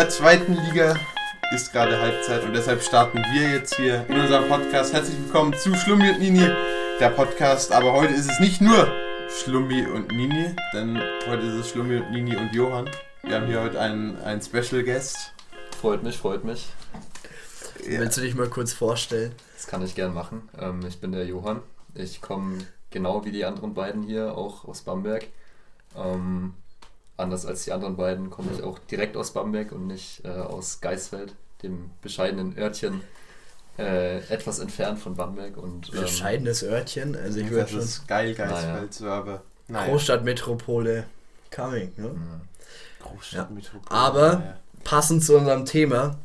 In der zweiten Liga ist gerade Halbzeit und deshalb starten wir jetzt hier in unserem Podcast. Herzlich willkommen zu Schlummi und Nini, der Podcast. Aber heute ist es nicht nur Schlummi und Nini, denn heute ist es Schlummi und Nini und Johann. Wir haben hier heute einen, einen Special Guest. Freut mich, freut mich. Ja. Willst du dich mal kurz vorstellen? Das kann ich gern machen. Ähm, ich bin der Johann. Ich komme genau wie die anderen beiden hier auch aus Bamberg. Ähm, anders als die anderen beiden komme ich auch direkt aus Bamberg und nicht äh, aus Geisfeld, dem bescheidenen Örtchen äh, etwas entfernt von Bamberg. Und, ähm, Bescheidenes Örtchen? Also ich würde schon... Das ist geil, Geisfeld, naja. aber... Naja. Großstadtmetropole coming, ne? Ja. Großstadtmetropole. Ja. Aber naja. passend zu unserem Thema,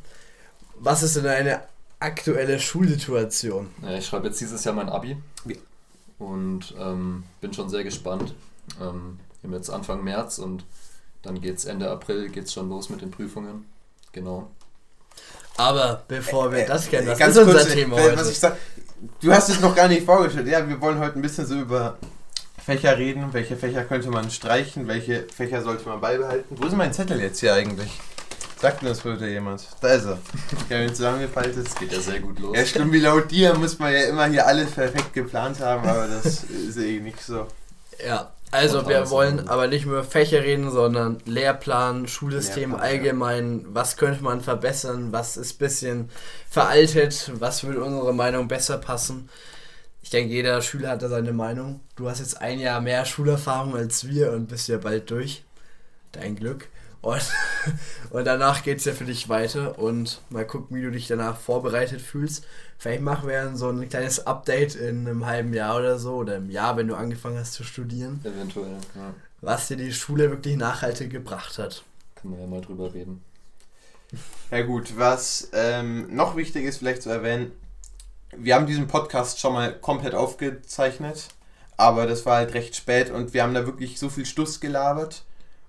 was ist denn eine aktuelle Schulsituation? Ich schreibe jetzt dieses Jahr mein Abi und ähm, bin schon sehr gespannt. Ähm, wir haben jetzt Anfang März und dann geht es Ende April geht's schon los mit den Prüfungen. Genau. Aber bevor wir äh, das kennen, was ist unser kurz, Thema heute? Was ich sag, du hast es noch gar nicht vorgestellt. Ja, wir wollen heute ein bisschen so über Fächer reden. Welche Fächer könnte man streichen? Welche Fächer sollte man beibehalten? Wo ist mein Zettel jetzt hier eigentlich? Sagt mir das bitte jemand. Da ist er. Ich habe ihn zusammengefaltet. Es geht ja sehr gut los. Ja, stimmt, wie laut dir muss man ja immer hier alles perfekt geplant haben, aber das ist eh nicht so. Ja, also wir wollen aber nicht nur Fächer reden, sondern Lehrplan, Schulsystem Lehrplan, allgemein. Ja. Was könnte man verbessern? Was ist ein bisschen veraltet? Was würde unsere Meinung besser passen? Ich denke, jeder Schüler hat da seine Meinung. Du hast jetzt ein Jahr mehr Schulerfahrung als wir und bist ja bald durch. Dein Glück. Und, und danach geht es ja für dich weiter und mal gucken, wie du dich danach vorbereitet fühlst. Vielleicht machen wir dann so ein kleines Update in einem halben Jahr oder so oder im Jahr, wenn du angefangen hast zu studieren. Eventuell, ja. Was dir die Schule wirklich nachhaltig gebracht hat. Können wir ja mal drüber reden. Ja gut, was ähm, noch wichtig ist vielleicht zu erwähnen, wir haben diesen Podcast schon mal komplett aufgezeichnet, aber das war halt recht spät und wir haben da wirklich so viel Stuss gelabert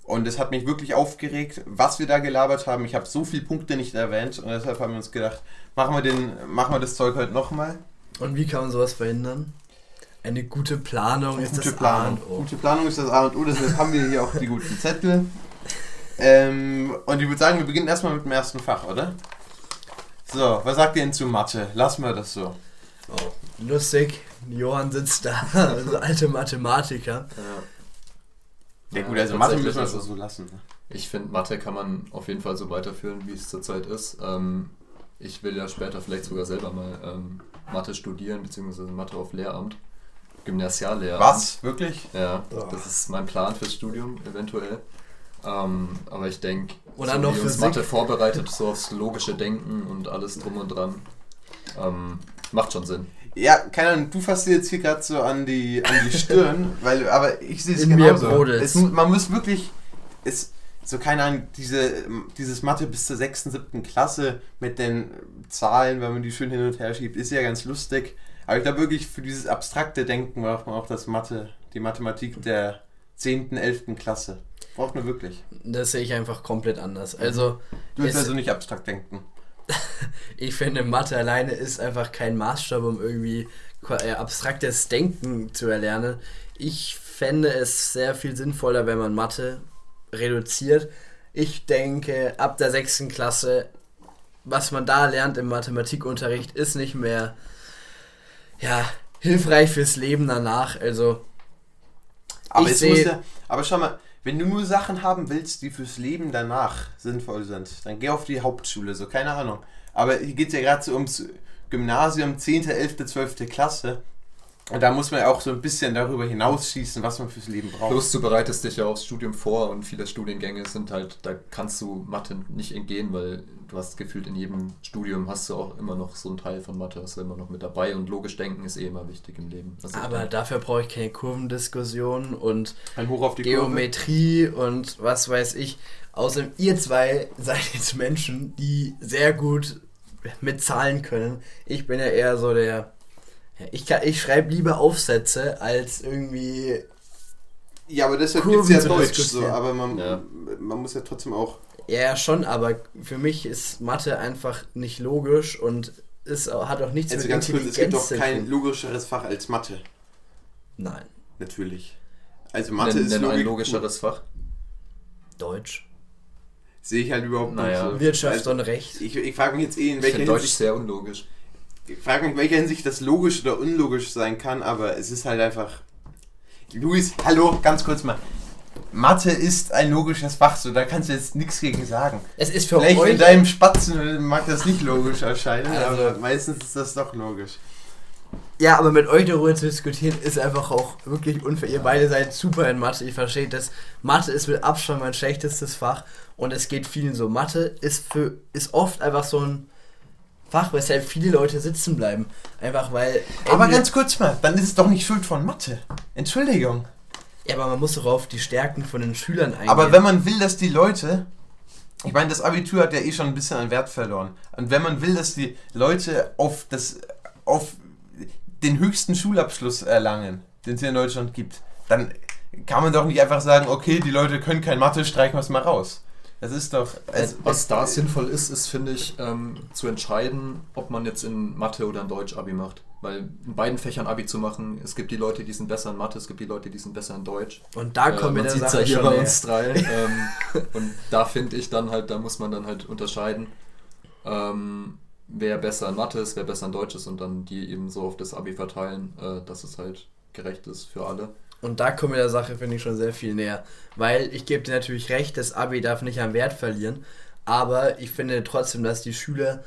und es hat mich wirklich aufgeregt, was wir da gelabert haben. Ich habe so viele Punkte nicht erwähnt und deshalb haben wir uns gedacht, machen wir, den, machen wir das Zeug heute nochmal. Und wie kann man sowas verhindern? Eine gute Planung ist gute das Planung. A und O. Gute Planung ist das A und O, deshalb haben wir hier auch die guten Zettel. Ähm, und ich würde sagen, wir beginnen erstmal mit dem ersten Fach, oder? So, was sagt ihr denn zu Mathe? Lassen wir das so. Oh, lustig, Johann sitzt da, also alte Mathematiker. Ja. Ja gut, also Mathe müssen wir also so lassen. Ne? Ich finde, Mathe kann man auf jeden Fall so weiterführen, wie es zurzeit ist. Ähm, ich will ja später vielleicht sogar selber mal ähm, Mathe studieren, beziehungsweise Mathe auf Lehramt. Gymnasiallehramt. Was? Wirklich? Ja, oh. das ist mein Plan fürs Studium, eventuell. Ähm, aber ich denke, so wie uns Mathe vorbereitet, so aufs logische Denken und alles drum und dran, ähm, macht schon Sinn. Ja, keine Ahnung, du fasst dir jetzt hier gerade so an die, an die Stirn, weil, aber ich sehe es genauso. Es, man muss wirklich, es, so keine Ahnung, diese, dieses Mathe bis zur 6., 7. Klasse mit den Zahlen, wenn man die schön hin und her schiebt, ist ja ganz lustig. Aber ich glaube wirklich, für dieses abstrakte Denken braucht man auch das Mathe, die Mathematik der 10., 11. Klasse. Braucht man wirklich. Das sehe ich einfach komplett anders. Also, du willst also nicht abstrakt denken. ich finde, Mathe alleine ist einfach kein Maßstab, um irgendwie äh, abstraktes Denken zu erlernen. Ich fände es sehr viel sinnvoller, wenn man Mathe reduziert. Ich denke, ab der sechsten Klasse, was man da lernt im Mathematikunterricht, ist nicht mehr ja, hilfreich fürs Leben danach. Also, aber, ich seh, ja, aber schau mal, wenn du nur Sachen haben willst, die fürs Leben danach sinnvoll sind, dann geh auf die Hauptschule, so keine Ahnung. Aber hier geht es ja gerade so ums Gymnasium, 10., 11., 12. Klasse. Und da muss man ja auch so ein bisschen darüber hinausschießen, was man fürs Leben braucht. Plus, du bereitest dich ja aufs Studium vor und viele Studiengänge sind halt, da kannst du Mathe nicht entgehen, weil du hast gefühlt in jedem Studium hast du auch immer noch so einen Teil von Mathe, hast du immer noch mit dabei und logisch denken ist eh immer wichtig im Leben. Aber dafür brauche ich keine Kurvendiskussion und Geometrie Kurve. und was weiß ich. Außerdem, ihr zwei seid jetzt Menschen, die sehr gut mit Zahlen können. Ich bin ja eher so der ich, ich schreibe lieber Aufsätze als irgendwie. Ja, aber deshalb gibt es ja Deutsch, so, aber man, ja. man muss ja trotzdem auch. Ja, schon, aber für mich ist Mathe einfach nicht logisch und ist, hat auch nichts also mit ganz Intelligenz kurz, es gibt doch kein logischeres Fach als Mathe. Nein. Natürlich. Also Mathe nenn, ist nenn ein logischeres Fach. Deutsch. sehe ich halt überhaupt naja. nicht so. Wirtschaft also, und Recht. Ich, ich frage mich jetzt eh, in welcher Hinsicht... Deutsch sehr unlogisch. Ich frage mich, in welcher Hinsicht das logisch oder unlogisch sein kann, aber es ist halt einfach... Luis, hallo, ganz kurz mal. Mathe ist ein logisches Fach, so da kannst du jetzt nichts gegen sagen. Es ist für Vielleicht euch in deinem Spatzen mag das nicht logisch erscheinen, also, aber meistens ist das doch logisch. Ja, aber mit euch darüber zu diskutieren ist einfach auch wirklich unfair. Ihr beide seid super in Mathe, ich verstehe das. Mathe ist mit Abstand mein schlechtestes Fach und es geht vielen so. Mathe ist für ist oft einfach so ein Fach, weshalb viele Leute sitzen bleiben. Einfach weil. Aber ganz kurz mal, dann ist es doch nicht Schuld von Mathe. Entschuldigung. Ja, aber man muss doch auf die Stärken von den Schülern eingehen. Aber wenn man will, dass die Leute. Ich meine, das Abitur hat ja eh schon ein bisschen an Wert verloren. Und wenn man will, dass die Leute auf das. auf den höchsten Schulabschluss erlangen, den es hier in Deutschland gibt, dann kann man doch nicht einfach sagen, okay, die Leute können kein Mathe, streichen wir es mal raus. Das ist doch. Also, was da sinnvoll ist, ist, finde ich, ähm, zu entscheiden, ob man jetzt in Mathe oder in Deutsch Abi macht. Weil in beiden Fächern Abi zu machen, es gibt die Leute, die sind besser in Mathe, es gibt die Leute, die sind besser in Deutsch. Und da kommen äh, wir dann ja hier bei uns drei. ähm, und da finde ich dann halt, da muss man dann halt unterscheiden, ähm, wer besser in Mathe ist, wer besser in Deutsch ist und dann die eben so auf das Abi verteilen, äh, dass es halt gerecht ist für alle. Und da kommen wir der Sache, finde ich, schon sehr viel näher. Weil ich gebe dir natürlich recht, das Abi darf nicht an Wert verlieren. Aber ich finde trotzdem, dass die Schüler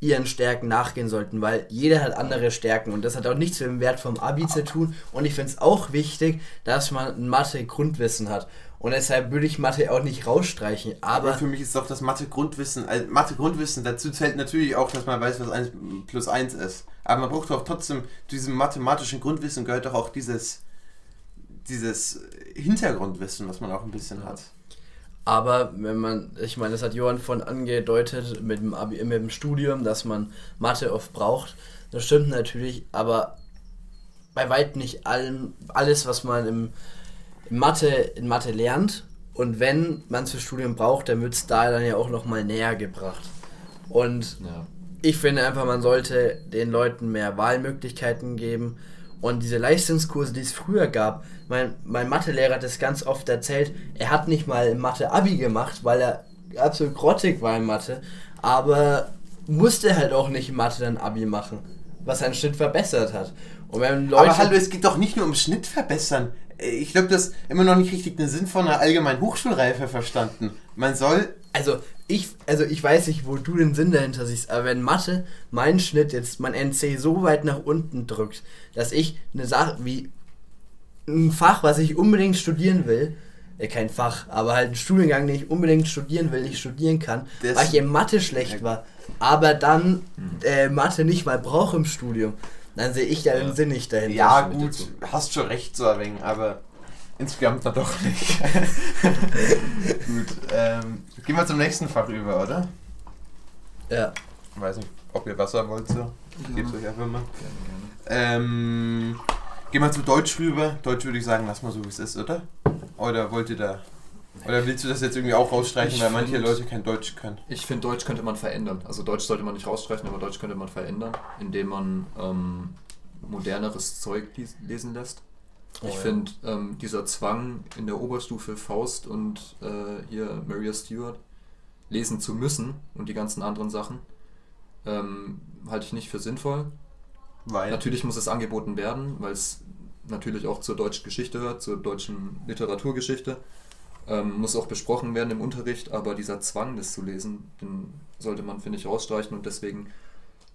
ihren Stärken nachgehen sollten, weil jeder hat andere Stärken und das hat auch nichts mit dem Wert vom Abi zu tun. Und ich finde es auch wichtig, dass man ein Mathe-Grundwissen hat. Und deshalb würde ich Mathe auch nicht rausstreichen. Aber, aber für mich ist doch das Mathe-Grundwissen, also Mathe-Grundwissen, dazu zählt natürlich auch, dass man weiß, was 1 plus 1 ist. Aber man braucht doch trotzdem, diesem mathematischen Grundwissen gehört doch auch dieses dieses Hintergrundwissen, was man auch ein bisschen hat. Aber wenn man, ich meine, das hat Johann von angedeutet mit dem, Abi, mit dem Studium, dass man Mathe oft braucht. Das stimmt natürlich, aber bei weitem nicht allem, alles, was man im, in, Mathe, in Mathe lernt. Und wenn man es für Studium braucht, dann wird es da dann ja auch nochmal näher gebracht. Und ja. ich finde einfach, man sollte den Leuten mehr Wahlmöglichkeiten geben und diese Leistungskurse, die es früher gab, mein, mein Mathelehrer hat das ganz oft erzählt, er hat nicht mal Mathe Abi gemacht, weil er absolut grottig war in Mathe, aber musste halt auch nicht Mathe dann Abi machen, was seinen Schnitt verbessert hat. Und wenn Leute aber hallo, es geht doch nicht nur um Schnitt verbessern. Ich glaube, das ist immer noch nicht richtig den Sinn von einer allgemeinen Hochschulreife verstanden. Man soll also ich, also ich weiß nicht, wo du den Sinn dahinter siehst, aber wenn Mathe meinen Schnitt jetzt mein NC so weit nach unten drückt, dass ich eine Sache wie ein Fach, was ich unbedingt studieren will, äh, kein Fach, aber halt ein Studiengang, den ich unbedingt studieren will, nicht studieren kann, das weil ich in Mathe schlecht war, aber dann hm. äh, Mathe nicht mal brauche im Studium, dann sehe ich da den Sinn nicht dahinter. Ja, gut, hast schon recht so ein wenig, aber Insgesamt dann doch nicht. Gut, ähm, gehen wir zum nächsten Fach über, oder? Ja. Ich weiß nicht, ob ihr Wasser wollt so. Ich gebe es euch einfach mal. Gerne, gerne. Ähm, gehen wir zu Deutsch rüber. Deutsch würde ich sagen, lass mal so wie es ist, oder? Oder wollt ihr da. Oder willst du das jetzt irgendwie auch rausstreichen, ich weil manche Leute kein Deutsch können? Ich finde, Deutsch könnte man verändern. Also Deutsch sollte man nicht rausstreichen, aber Deutsch könnte man verändern, indem man ähm, moderneres Zeug lesen lässt. Oh, ich ja. finde, ähm, dieser Zwang in der Oberstufe Faust und äh, hier Maria Stewart lesen zu müssen und die ganzen anderen Sachen, ähm, halte ich nicht für sinnvoll. Weil? Natürlich muss es angeboten werden, weil es natürlich auch zur deutschen Geschichte gehört, zur deutschen Literaturgeschichte. Ähm, muss auch besprochen werden im Unterricht, aber dieser Zwang, das zu lesen, den sollte man, finde ich, rausstreichen und deswegen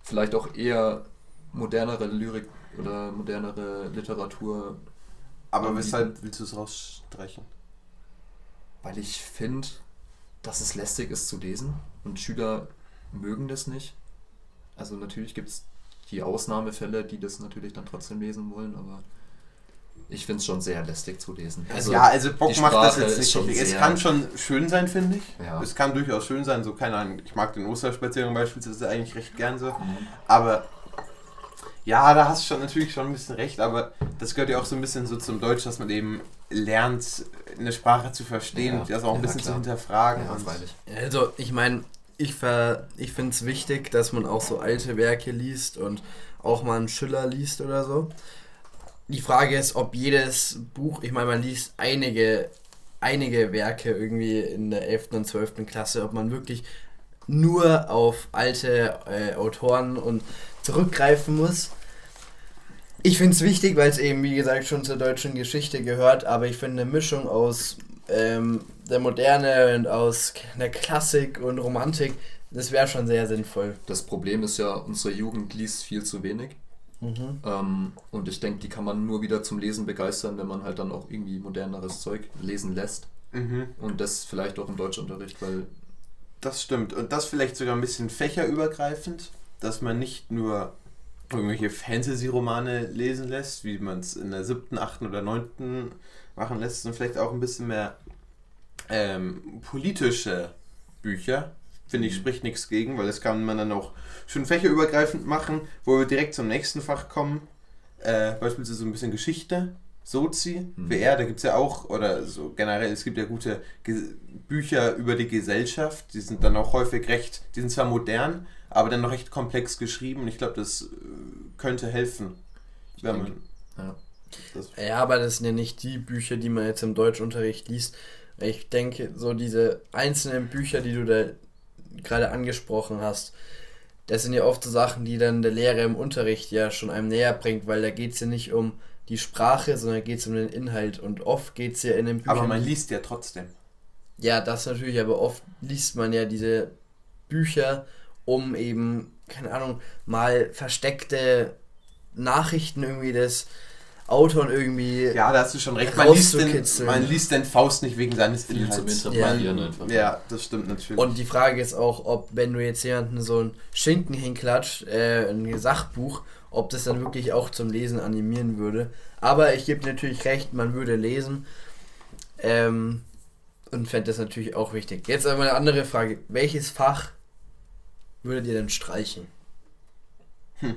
vielleicht auch eher modernere Lyrik oder modernere Literatur aber weshalb willst du es rausstreichen? Weil ich finde, dass es lästig ist zu lesen und Schüler mögen das nicht. Also natürlich gibt es die Ausnahmefälle, die das natürlich dann trotzdem lesen wollen, aber ich finde es schon sehr lästig zu lesen. Also ja, also Bock macht das jetzt nicht. Schon es kann schon schön sein, finde ich. Ja. Es kann durchaus schön sein, so keine Ahnung. Ich mag den Osterspaziergang beispielsweise eigentlich recht gern so. Mhm. Aber ja, da hast du schon natürlich schon ein bisschen recht, aber das gehört ja auch so ein bisschen so zum Deutsch, dass man eben lernt, eine Sprache zu verstehen ja, und das auch ein ja, bisschen klar. zu hinterfragen. Ja, also ich meine, ich, ich finde es wichtig, dass man auch so alte Werke liest und auch mal einen Schiller liest oder so. Die Frage ist, ob jedes Buch, ich meine, man liest einige einige Werke irgendwie in der 11. und 12. Klasse, ob man wirklich nur auf alte äh, Autoren und zurückgreifen muss. Ich finde es wichtig, weil es eben, wie gesagt, schon zur deutschen Geschichte gehört, aber ich finde eine Mischung aus ähm, der Moderne und aus der Klassik und Romantik, das wäre schon sehr sinnvoll. Das Problem ist ja, unsere Jugend liest viel zu wenig. Mhm. Ähm, und ich denke, die kann man nur wieder zum Lesen begeistern, wenn man halt dann auch irgendwie moderneres Zeug lesen lässt. Mhm. Und das vielleicht auch im Deutschunterricht, weil. Das stimmt. Und das vielleicht sogar ein bisschen fächerübergreifend, dass man nicht nur irgendwelche Fantasy-Romane lesen lässt, wie man es in der siebten, achten oder neunten machen lässt, sondern vielleicht auch ein bisschen mehr ähm, politische Bücher. Finde ich, mhm. spricht nichts gegen, weil das kann man dann auch schön fächerübergreifend machen, wo wir direkt zum nächsten Fach kommen. Äh, beispielsweise so ein bisschen Geschichte, Sozi, mhm. WR, da gibt es ja auch, oder so generell, es gibt ja gute Ge Bücher über die Gesellschaft, die sind dann auch häufig recht, die sind zwar modern, aber dann noch recht komplex geschrieben und ich glaube, das äh, könnte helfen, wenn man. Ja. ja, aber das sind ja nicht die Bücher, die man jetzt im Deutschunterricht liest. Ich denke, so diese einzelnen Bücher, die du da gerade angesprochen hast, das sind ja oft so Sachen, die dann der Lehrer im Unterricht ja schon einem näher bringt, weil da geht es ja nicht um die Sprache, sondern geht es um den Inhalt. Und oft geht es ja in den Büchern. Aber man liest ja trotzdem. Ja, das natürlich, aber oft liest man ja diese Bücher, um eben, keine Ahnung, mal versteckte Nachrichten irgendwie des Autoren irgendwie. Ja, da hast du schon recht. Man liest, den, man liest den Faust nicht wegen seines Inhalts. Ja. einfach. ja, das stimmt natürlich. Und die Frage ist auch, ob, wenn du jetzt jemanden so ein Schinken hinklatscht, äh, ein Sachbuch, ob das dann wirklich auch zum Lesen animieren würde. Aber ich gebe natürlich recht, man würde lesen. Ähm, und fände das natürlich auch wichtig. Jetzt aber eine andere Frage. Welches Fach würdet ihr denn streichen? Hm.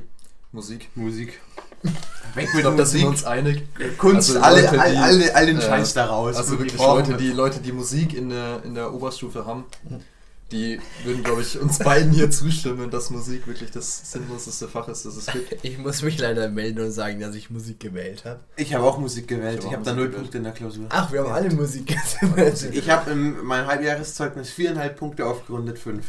Musik. Musik. Weg mit ich da sind wir uns einig. Kunst, also alle, Leute, die, alle, alle den Scheiß äh, daraus. Also wirklich Leute die, Leute, die Musik in der, in der Oberstufe haben, die würden, glaube ich, uns beiden hier zustimmen, dass Musik wirklich das sinnloseste Fach ist, das es gibt. Ich muss mich leider melden und sagen, dass ich Musik gewählt habe. Ich habe auch Musik gewählt. Ich habe hab da null Punkte in der Klausur. Ach, wir haben alle Musik gewählt. Ich habe in meinem Halbjahreszeugnis viereinhalb Punkte aufgerundet, fünf.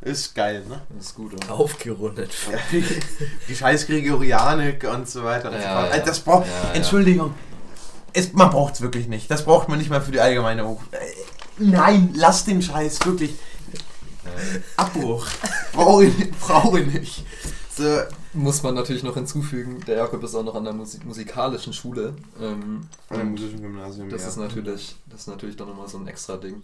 Ist geil, ne? Das ist gut, oder? Aufgerundet. die, die scheiß Gregorianik und so weiter. Und ja, so ja. Das braucht, ja, Entschuldigung, es, man braucht es wirklich nicht. Das braucht man nicht mal für die allgemeine Hoch. Äh, nein, lass den Scheiß, wirklich. Abbruch. Brauche ich, brauch ich nicht. So. Muss man natürlich noch hinzufügen, der Jakob ist auch noch an der Musik musikalischen Schule. Ähm, an dem musischen Gymnasium, das Ist natürlich, das ist natürlich dann nochmal so ein extra Ding.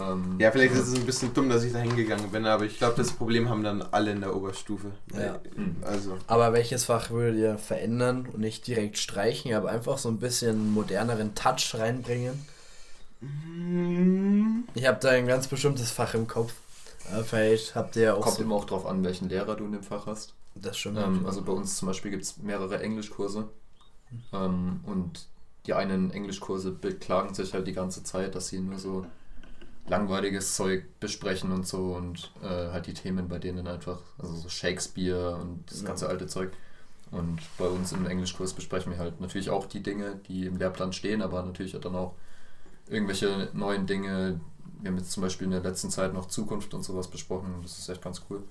Ähm, ja, vielleicht ist es ein bisschen dumm, dass ich da hingegangen bin, aber ich glaube, das Problem haben dann alle in der Oberstufe. Ja. Also. Aber welches Fach würdet ihr verändern und nicht direkt streichen, aber einfach so ein bisschen moderneren Touch reinbringen? Mm. Ich habe da ein ganz bestimmtes Fach im Kopf. Vielleicht habt ihr auch. Kommt so immer auch drauf an, welchen Lehrer du in dem Fach hast. Das stimmt. Ähm, also bei uns zum Beispiel gibt es mehrere Englischkurse. Ähm, und die einen Englischkurse beklagen sich halt die ganze Zeit, dass sie nur so langweiliges Zeug besprechen und so und äh, halt die Themen bei denen einfach, also so Shakespeare und das ganze alte Zeug. Und bei uns im Englischkurs besprechen wir halt natürlich auch die Dinge, die im Lehrplan stehen, aber natürlich dann auch irgendwelche neuen Dinge. Wir haben jetzt zum Beispiel in der letzten Zeit noch Zukunft und sowas besprochen das ist echt ganz cool.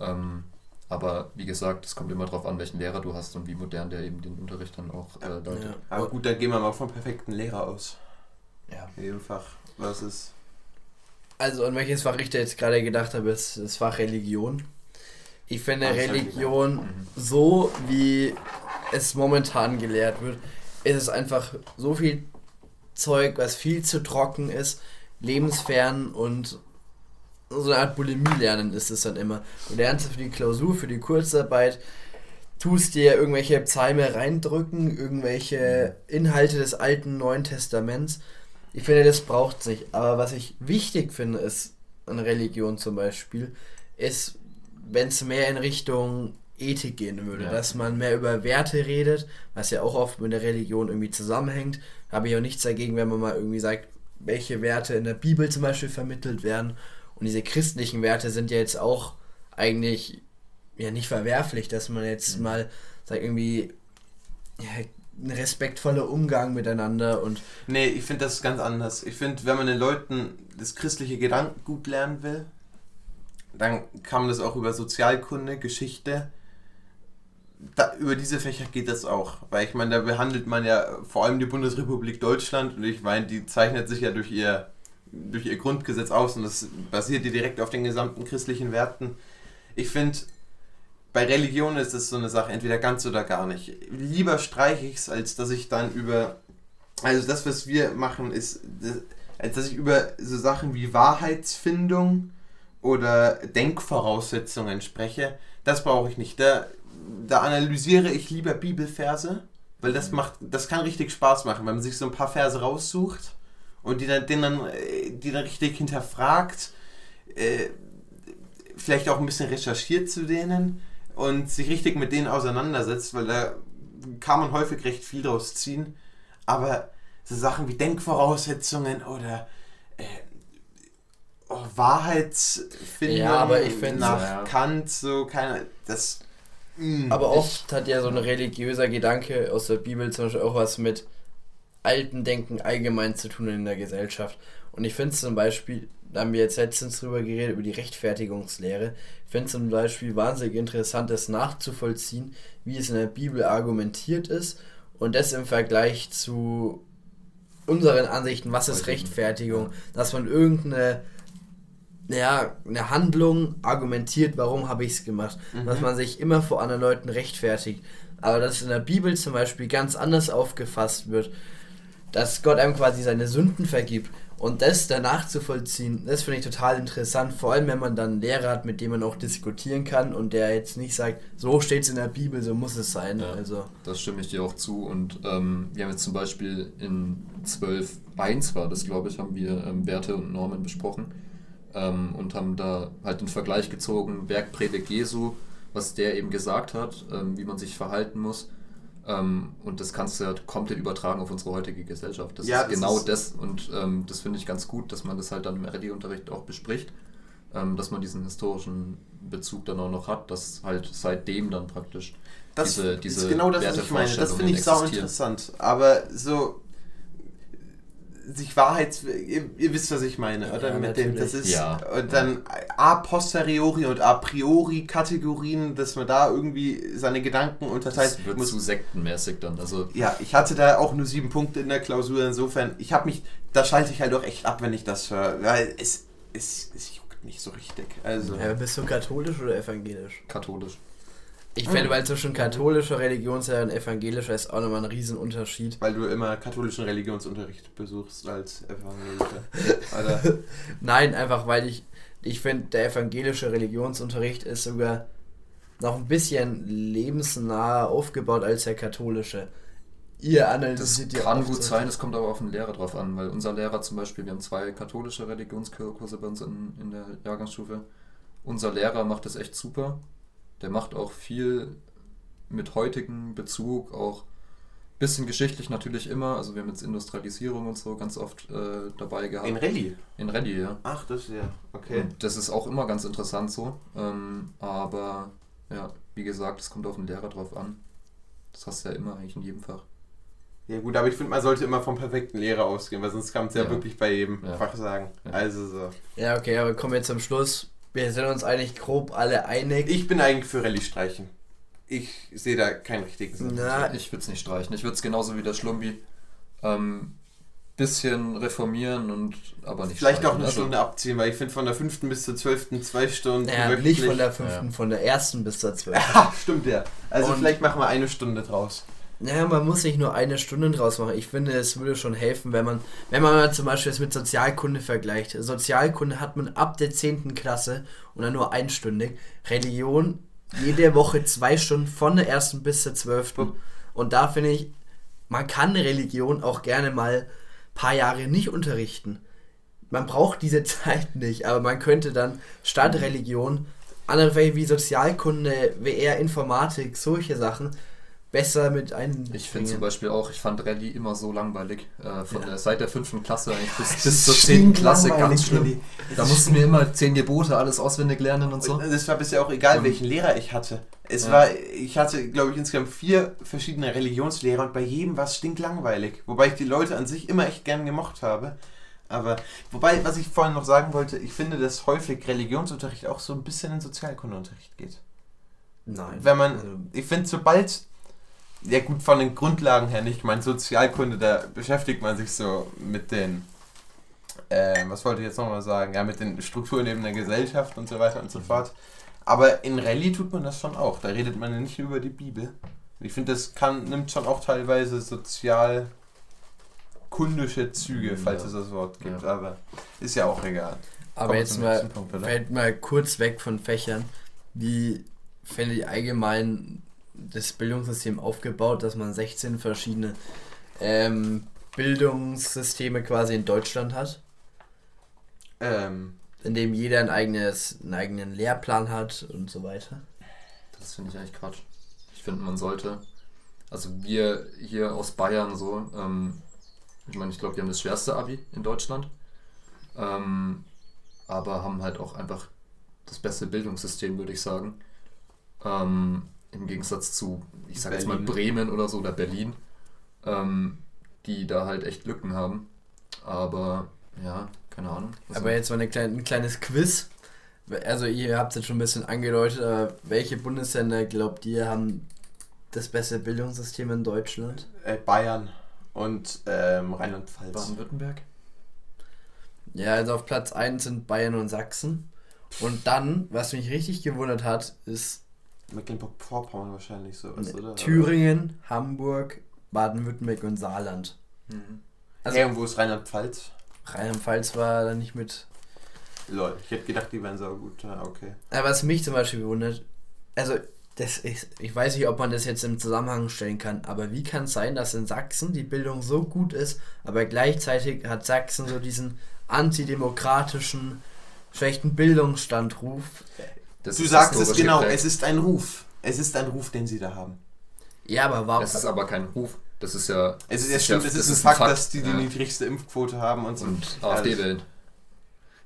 Ähm, aber wie gesagt, es kommt immer darauf an, welchen Lehrer du hast und wie modern der eben den Unterricht dann auch äh, leitet. Ja. Aber gut, dann gehen wir mal vom perfekten Lehrer aus. Ja. In jedem Fach. Was ist also an welches Fach ich da jetzt gerade gedacht habe, ist das Fach Religion. Ich finde Ach, Religion mhm. so, wie es momentan gelehrt wird, ist es einfach so viel Zeug, was viel zu trocken ist, lebensfern und so eine Art Bulimie lernen ist es dann immer. Du lernst für die Klausur, für die Kurzarbeit, tust dir irgendwelche Psalme reindrücken, irgendwelche. Inhalte des Alten Neuen Testaments ich finde, das braucht es nicht. Aber was ich wichtig finde, ist an Religion zum Beispiel, ist, wenn es mehr in Richtung Ethik gehen würde, ja. dass man mehr über Werte redet, was ja auch oft mit der Religion irgendwie zusammenhängt. Habe ich auch nichts dagegen, wenn man mal irgendwie sagt, welche Werte in der Bibel zum Beispiel vermittelt werden. Und diese christlichen Werte sind ja jetzt auch eigentlich ja nicht verwerflich, dass man jetzt mhm. mal sagt irgendwie ja, ein respektvoller Umgang miteinander und. Nee, ich finde das ganz anders. Ich finde, wenn man den Leuten das christliche Gedankengut lernen will, dann kann man das auch über Sozialkunde, Geschichte. Da, über diese Fächer geht das auch. Weil ich meine, da behandelt man ja vor allem die Bundesrepublik Deutschland und ich meine, die zeichnet sich ja durch ihr, durch ihr Grundgesetz aus und das basiert ja direkt auf den gesamten christlichen Werten. Ich finde, bei Religion ist es so eine Sache, entweder ganz oder gar nicht. Lieber streiche ich es, als dass ich dann über. Also das, was wir machen, ist, als dass ich über so Sachen wie Wahrheitsfindung oder Denkvoraussetzungen spreche. Das brauche ich nicht. Da, da analysiere ich lieber Bibelverse, weil das macht, das kann richtig Spaß machen, wenn man sich so ein paar Verse raussucht und die dann, den dann, die dann richtig hinterfragt, äh, vielleicht auch ein bisschen recherchiert zu denen und sich richtig mit denen auseinandersetzt, weil da kann man häufig recht viel draus ziehen. Aber so Sachen wie Denkvoraussetzungen oder äh, oh, Wahrheitsfindung ja, aber ich nach ja. Kant, so keine. Das. Mm, aber oft hat ja so ein religiöser Gedanke aus der Bibel zum Beispiel auch was mit alten Denken allgemein zu tun in der Gesellschaft. Und ich finde zum Beispiel, da haben wir jetzt letztens drüber geredet, über die Rechtfertigungslehre. Ich finde zum Beispiel wahnsinnig interessant, das nachzuvollziehen, wie es in der Bibel argumentiert ist und das im Vergleich zu unseren Ansichten, was ist Rechtfertigung, dass man irgendeine ja, eine Handlung argumentiert, warum habe ich es gemacht, mhm. dass man sich immer vor anderen Leuten rechtfertigt. Aber dass in der Bibel zum Beispiel ganz anders aufgefasst wird, dass Gott einem quasi seine Sünden vergibt und das danach zu vollziehen, das finde ich total interessant, vor allem wenn man dann einen Lehrer hat, mit dem man auch diskutieren kann und der jetzt nicht sagt, so steht es in der Bibel, so muss es sein. Ja, also. Das stimme ich dir auch zu und ähm, wir haben jetzt zum Beispiel in 12.1 war das, glaube ich, haben wir ähm, Werte und Normen besprochen ähm, und haben da halt den Vergleich gezogen, Bergpredigt Jesu, was der eben gesagt hat, ähm, wie man sich verhalten muss ähm, und das kannst du halt komplett übertragen auf unsere heutige Gesellschaft. Das ja, ist das genau ist das und ähm, das finde ich ganz gut, dass man das halt dann im RD-Unterricht auch bespricht, ähm, dass man diesen historischen Bezug dann auch noch hat, dass halt seitdem dann praktisch das diese, diese ist genau das, was ich meine. Das finde ich sau interessant. Aber so sich Wahrheits... Ihr, ihr, wisst, was ich meine, oder? Ja, Mit dem, das ist... Ja. Und dann a posteriori und a priori Kategorien, dass man da irgendwie seine Gedanken unterteilt. Das wird muss, zu sektenmäßig dann, also... Ja, ich hatte da auch nur sieben Punkte in der Klausur, insofern, ich habe mich... Da schalte ich halt auch echt ab, wenn ich das höre, weil es, es, es juckt nicht so richtig. Also. Ja, bist du katholisch oder evangelisch? Katholisch. Ich finde, weil zwischen katholischer Religionslehre und evangelischer ist auch nochmal ein Riesenunterschied. Weil du immer katholischen Religionsunterricht besuchst als evangelischer. Nein, einfach weil ich, ich finde, der evangelische Religionsunterricht ist sogar noch ein bisschen lebensnaher aufgebaut als der katholische. Ihr analysiert Das kann gut sein, es kommt aber auf den Lehrer drauf an, weil unser Lehrer zum Beispiel, wir haben zwei katholische Religionskurse bei uns in, in der Jahrgangsstufe. Unser Lehrer macht das echt super der macht auch viel mit heutigem Bezug, auch ein bisschen geschichtlich natürlich immer. Also wir haben jetzt Industrialisierung und so ganz oft äh, dabei gehabt. In Rallye? In Rallye, ja. Ach, das ist ja, okay. Und das ist auch immer ganz interessant so. Ähm, aber ja, wie gesagt, es kommt auf den Lehrer drauf an. Das hast du ja immer eigentlich in jedem Fach. Ja gut, aber ich finde, man sollte immer vom perfekten Lehrer ausgehen, weil sonst kann es ja, ja, wirklich bei jedem ja. Fach sagen. Ja. Also so. Ja, okay, aber kommen wir zum Schluss. Wir sind uns eigentlich grob alle einig. Ich bin eigentlich für Rallye streichen. Ich sehe da keinen richtigen Sinn. Na, ich würde es nicht streichen. Ich würde es genauso wie der Schlumbi ähm, bisschen reformieren und aber nicht Vielleicht auch eine also, Stunde abziehen, weil ich finde von der fünften bis zur zwölften zwei Stunden. Ja, nicht von der fünften, ja. von der ersten bis zur zwölften. Ja, stimmt ja. Also und vielleicht machen wir eine Stunde draus. Naja, man muss nicht nur eine Stunde draus machen. Ich finde, es würde schon helfen, wenn man, wenn man zum Beispiel es mit Sozialkunde vergleicht. Sozialkunde hat man ab der 10. Klasse und dann nur einstündig. Religion jede Woche zwei Stunden von der ersten bis zur 12. Und da finde ich, man kann Religion auch gerne mal ein paar Jahre nicht unterrichten. Man braucht diese Zeit nicht, aber man könnte dann statt Religion andere Fächer wie Sozialkunde, WR, Informatik, solche Sachen besser mit ein. Ich finde zum Beispiel auch, ich fand Rallye immer so langweilig. Äh, von ja. der, seit der fünften Klasse eigentlich bis, bis zur zehnten Klasse ganz schlimm. Da mussten wir immer zehn Gebote, alles auswendig lernen und so. Das war bisher auch egal, um, welchen Lehrer ich hatte. Es ja. war, ich hatte, glaube ich, insgesamt vier verschiedene Religionslehrer und bei jedem war es stinklangweilig. Wobei ich die Leute an sich immer echt gern gemocht habe. Aber, wobei, was ich vorhin noch sagen wollte, ich finde, dass häufig Religionsunterricht auch so ein bisschen in Sozialkundeunterricht geht. Nein. Wenn man, also ich finde, sobald ja gut, von den Grundlagen her nicht. Ich meine, Sozialkunde, da beschäftigt man sich so mit den, äh, was wollte ich jetzt nochmal sagen, ja, mit den Strukturen eben der Gesellschaft und so weiter und so mhm. fort. Aber in Rallye tut man das schon auch. Da redet man ja nicht über die Bibel. Ich finde, das kann, nimmt schon auch teilweise sozialkundische Züge, mhm, falls ja. es das Wort gibt. Ja. Aber ist ja auch egal. Aber Kommt jetzt mal, Punkt, fällt mal kurz weg von Fächern. Wie fände ich allgemein das Bildungssystem aufgebaut, dass man 16 verschiedene ähm, Bildungssysteme quasi in Deutschland hat. Ähm, in dem jeder ein eigenes, einen eigenen Lehrplan hat und so weiter. Das finde ich eigentlich Quatsch. Ich finde, man sollte, also wir hier aus Bayern so, ähm, ich meine, ich glaube, wir haben das schwerste Abi in Deutschland, ähm, aber haben halt auch einfach das beste Bildungssystem, würde ich sagen. Ähm, im Gegensatz zu, ich sage jetzt mal Bremen oder so oder Berlin, ähm, die da halt echt Lücken haben. Aber ja, keine Ahnung. Aber jetzt mal eine kleine, ein kleines Quiz. Also ihr habt es jetzt schon ein bisschen angedeutet, aber welche Bundesländer glaubt ihr haben das beste Bildungssystem in Deutschland? Äh, Bayern und ähm, Rheinland-Pfalz. Baden-Württemberg? Ja, also auf Platz 1 sind Bayern und Sachsen. Und dann, was mich richtig gewundert hat, ist Mecklenburg-Vorpommern wahrscheinlich sowas, oder? Thüringen, Hamburg, Baden-Württemberg und Saarland. Mhm. Also, hey, und wo ist Rheinland-Pfalz? Rheinland-Pfalz war da nicht mit. Lol, ich hätte gedacht, die wären so gut. Ja, okay. Aber was mich zum Beispiel bewundert, also das ist, ich weiß nicht, ob man das jetzt im Zusammenhang stellen kann, aber wie kann es sein, dass in Sachsen die Bildung so gut ist, aber gleichzeitig hat Sachsen so diesen antidemokratischen, schlechten Bildungsstandruf? Das du sagst es genau, geprägt. es ist ein Ruf. Es ist ein Ruf, den sie da haben. Ja, aber warum? Das ist aber kein Ruf. Das ist ja. Es ist ja stimmt, es ist, ein, Fakt, Fakt, dass die ja. die niedrigste Impfquote haben und so. Und AfD wählen.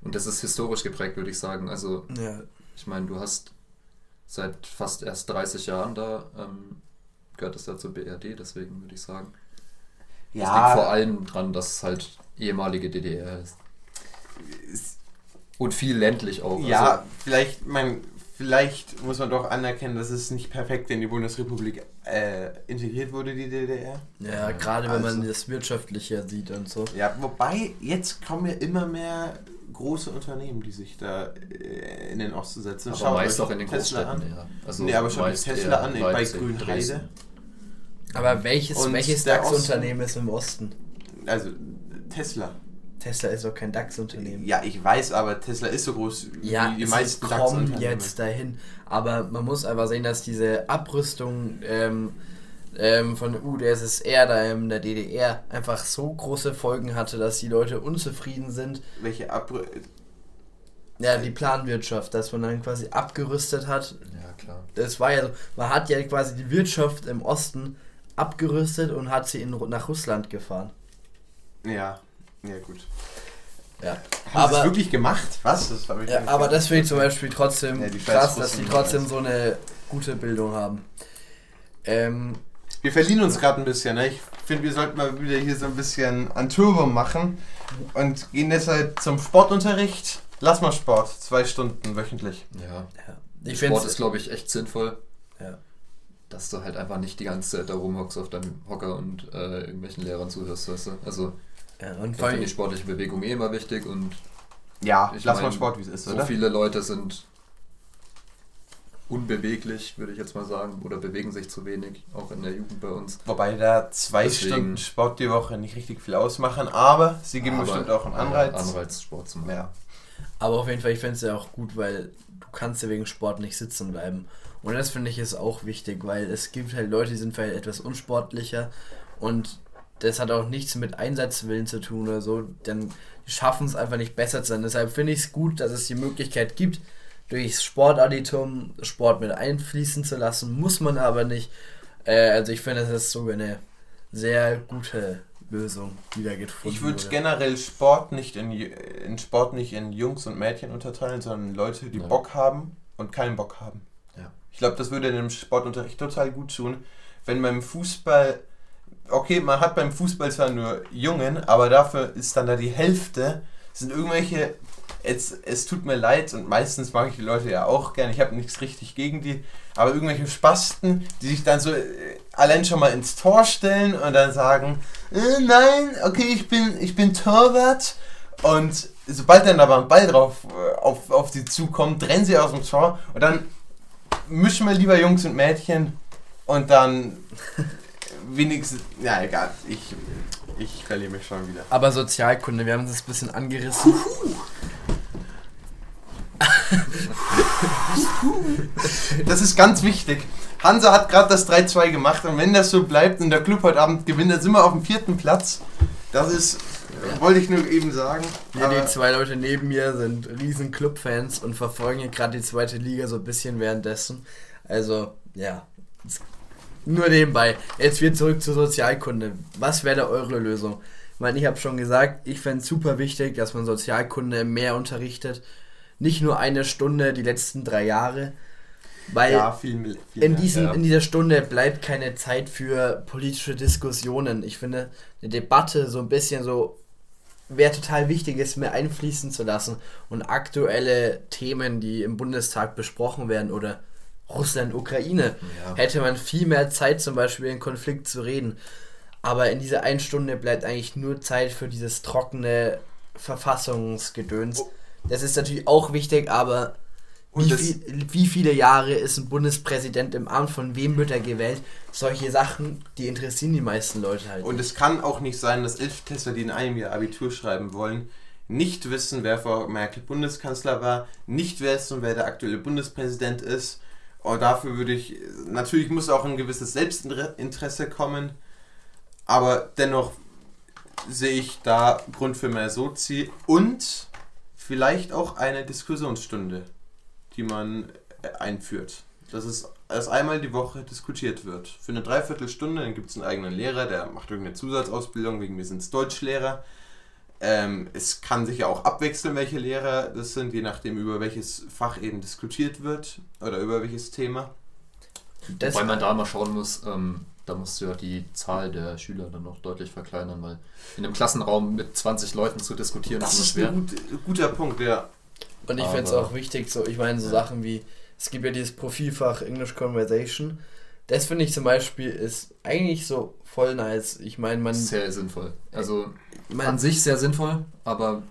Und das ist historisch geprägt, würde ich sagen. Also, ja. ich meine, du hast seit fast erst 30 Jahren da, ähm, gehört es ja zur BRD, deswegen würde ich sagen. Ja. Es liegt vor allem dran, dass es halt ehemalige DDR ist. Und viel ländlich auch. Ja, also. vielleicht, mein, vielleicht muss man doch anerkennen, dass es nicht perfekt in die Bundesrepublik äh, integriert wurde, die DDR. Ja, gerade wenn also, man das wirtschaftliche sieht und so. Ja, wobei jetzt kommen ja immer mehr große Unternehmen, die sich da äh, in den Osten setzen. Aber Schaut meist auch in den Tesla Großstädten, an. ja. Also nee, aber schaut Tesla an bei Grünheide. Aber welches, welches DAX-Unternehmen ist im Osten? Also Tesla. Tesla ist doch kein DAX-Unternehmen. Ja, ich weiß, aber Tesla ist so groß ja, wie die meisten DAX-Unternehmen. jetzt dahin. Aber man muss einfach sehen, dass diese Abrüstung ähm, ähm, von der UdSSR da in der DDR einfach so große Folgen hatte, dass die Leute unzufrieden sind. Welche Abrüstung? Ja, die Planwirtschaft, dass man dann quasi abgerüstet hat. Ja, klar. Das war ja so, man hat ja quasi die Wirtschaft im Osten abgerüstet und hat sie in, nach Russland gefahren. Ja, ja, gut. Ja. Haben aber, sie es wirklich gemacht? Was? Das ich ja, aber das finde ich zum Beispiel trotzdem ja, krass, dass die trotzdem so eine gute Bildung haben. Ähm, wir verlieren uns gerade ein bisschen. Ne? Ich finde, wir sollten mal wieder hier so ein bisschen an Turbo machen und gehen deshalb zum Sportunterricht. Lass mal Sport, zwei Stunden wöchentlich. Ja. ja. Ich Sport ist, glaube ich, echt sinnvoll. Ja. Dass du halt einfach nicht die ganze Zeit da rumhockst auf deinem Hocker und äh, irgendwelchen Lehrern zuhörst, weißt du? Also ja, und ich finde die sportliche Bewegung eh immer wichtig und ja, ich lass mein, mal Sport, wie es ist, so oder? So viele Leute sind unbeweglich, würde ich jetzt mal sagen, oder bewegen sich zu wenig, auch in der Jugend bei uns. Wobei da zwei Deswegen, Stunden Sport die Woche nicht richtig viel ausmachen, aber sie geben aber, bestimmt auch einen Anreiz. Anreiz, Sport zu machen. Ja. Aber auf jeden Fall, ich finde es ja auch gut, weil du kannst ja wegen Sport nicht sitzen bleiben. Und das finde ich ist auch wichtig, weil es gibt halt Leute, die sind vielleicht etwas unsportlicher und das hat auch nichts mit Einsatzwillen zu tun oder so, dann schaffen es einfach nicht besser zu sein. Deshalb finde ich es gut, dass es die Möglichkeit gibt, durchs Sportadditum Sport mit einfließen zu lassen, muss man aber nicht. Äh, also ich finde, das ist sogar eine sehr gute Lösung, die da gefunden Ich würde generell Sport nicht in, in Sport nicht in Jungs und Mädchen unterteilen, sondern Leute, die ja. Bock haben und keinen Bock haben. Ja. Ich glaube, das würde in dem Sportunterricht total gut tun, wenn beim Fußball okay, man hat beim Fußball zwar nur Jungen, aber dafür ist dann da die Hälfte, sind irgendwelche, es, es tut mir leid und meistens mag ich die Leute ja auch gerne, ich habe nichts richtig gegen die, aber irgendwelche Spasten, die sich dann so äh, allein schon mal ins Tor stellen und dann sagen, äh, nein, okay, ich bin, ich bin Torwart. Und sobald dann aber ein Ball drauf äh, auf, auf sie zukommt, rennen sie aus dem Tor und dann mischen wir lieber Jungs und Mädchen und dann wenigstens. Ja, egal. Ich, ich verliere mich schon wieder. Aber Sozialkunde, wir haben das ein bisschen angerissen. das ist ganz wichtig. Hansa hat gerade das 3-2 gemacht und wenn das so bleibt und der Club heute Abend gewinnt, dann sind wir auf dem vierten Platz. Das ist, ja. wollte ich nur eben sagen. Ja, die zwei Leute neben mir sind riesen Clubfans und verfolgen gerade die zweite Liga so ein bisschen währenddessen. Also, ja. Nur nebenbei. Jetzt wieder zurück zur Sozialkunde. Was wäre da eure Lösung? Ich meine, ich habe schon gesagt, ich fände es super wichtig, dass man Sozialkunde mehr unterrichtet. Nicht nur eine Stunde die letzten drei Jahre, weil ja, viel, viel in, diesen, ja. in dieser Stunde bleibt keine Zeit für politische Diskussionen. Ich finde, eine Debatte so ein bisschen so wäre total wichtig ist, mehr einfließen zu lassen und aktuelle Themen, die im Bundestag besprochen werden oder Russland, Ukraine, ja. hätte man viel mehr Zeit zum Beispiel in Konflikt zu reden. Aber in dieser einen Stunde bleibt eigentlich nur Zeit für dieses trockene Verfassungsgedöns. Oh. Das ist natürlich auch wichtig, aber wie, viel, wie, viele Jahre ist ein Bundespräsident im Amt, von wem wird er gewählt? Solche Sachen, die interessieren die meisten Leute halt. Und es kann auch nicht sein, dass Elftester, die in einem Jahr Abitur schreiben wollen, nicht wissen, wer vor Merkel Bundeskanzler war, nicht wissen, wer der aktuelle Bundespräsident ist. Und dafür würde ich, natürlich muss auch ein gewisses Selbstinteresse kommen, aber dennoch sehe ich da Grund für mehr Sozi und vielleicht auch eine Diskussionsstunde die man äh, einführt. Dass es erst einmal die Woche diskutiert wird. Für eine Dreiviertelstunde, dann gibt es einen eigenen Lehrer, der macht irgendeine Zusatzausbildung, wegen mir sind es Deutschlehrer. Ähm, es kann sich ja auch abwechseln, welche Lehrer das sind, je nachdem, über welches Fach eben diskutiert wird oder über welches Thema. Das Wobei man da mal schauen muss, ähm, da musst du ja die Zahl der Schüler dann noch deutlich verkleinern, weil in einem Klassenraum mit 20 Leuten zu diskutieren das ist schwer. Das ist ein guter Punkt, ja. Und ich finde es auch wichtig, so, ich meine, so Sachen wie, es gibt ja dieses Profilfach English Conversation. Das finde ich zum Beispiel ist eigentlich so voll nice. Ich meine, man. Sehr sinnvoll. Also man, an sich sehr sinnvoll, aber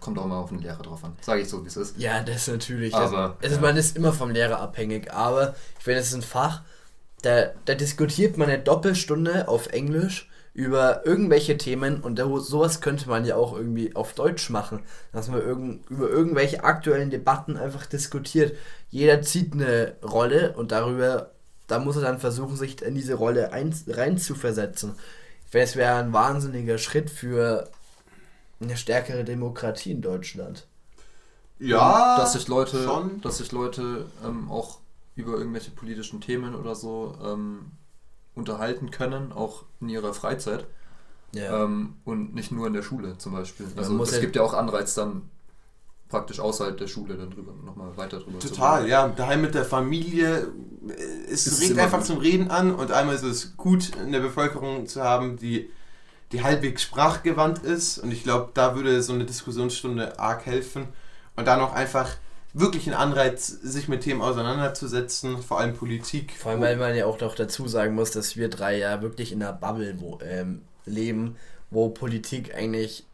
kommt auch mal auf den Lehrer drauf an. Sage ich so, wie es ist. Ja, das natürlich. Aber, das, ja. Man ist immer vom Lehrer abhängig, aber ich finde, es ist ein Fach, da, da diskutiert man eine Doppelstunde auf Englisch über irgendwelche Themen und sowas könnte man ja auch irgendwie auf Deutsch machen, dass man irgend, über irgendwelche aktuellen Debatten einfach diskutiert. Jeder zieht eine Rolle und darüber, da muss er dann versuchen, sich in diese Rolle ein, rein zu versetzen. Ich finde, es wäre ein wahnsinniger Schritt für eine stärkere Demokratie in Deutschland. Ja, dass sich Leute, schon. dass sich Leute ähm, auch über irgendwelche politischen Themen oder so ähm, unterhalten können, auch in ihrer Freizeit. Ja. Ähm, und nicht nur in der Schule zum Beispiel. Also es ja gibt ja auch Anreiz dann praktisch außerhalb der Schule dann drüber nochmal weiter drüber Total, zu ja. Daheim mit der Familie, es das regt einfach gut. zum Reden an und einmal ist es gut, in der Bevölkerung zu haben, die, die halbwegs sprachgewandt ist und ich glaube, da würde so eine Diskussionsstunde arg helfen und dann auch einfach wirklich einen Anreiz, sich mit Themen auseinanderzusetzen, vor allem Politik. Vor allem, weil man ja auch noch dazu sagen muss, dass wir drei ja wirklich in einer Bubble wo, ähm, leben, wo Politik eigentlich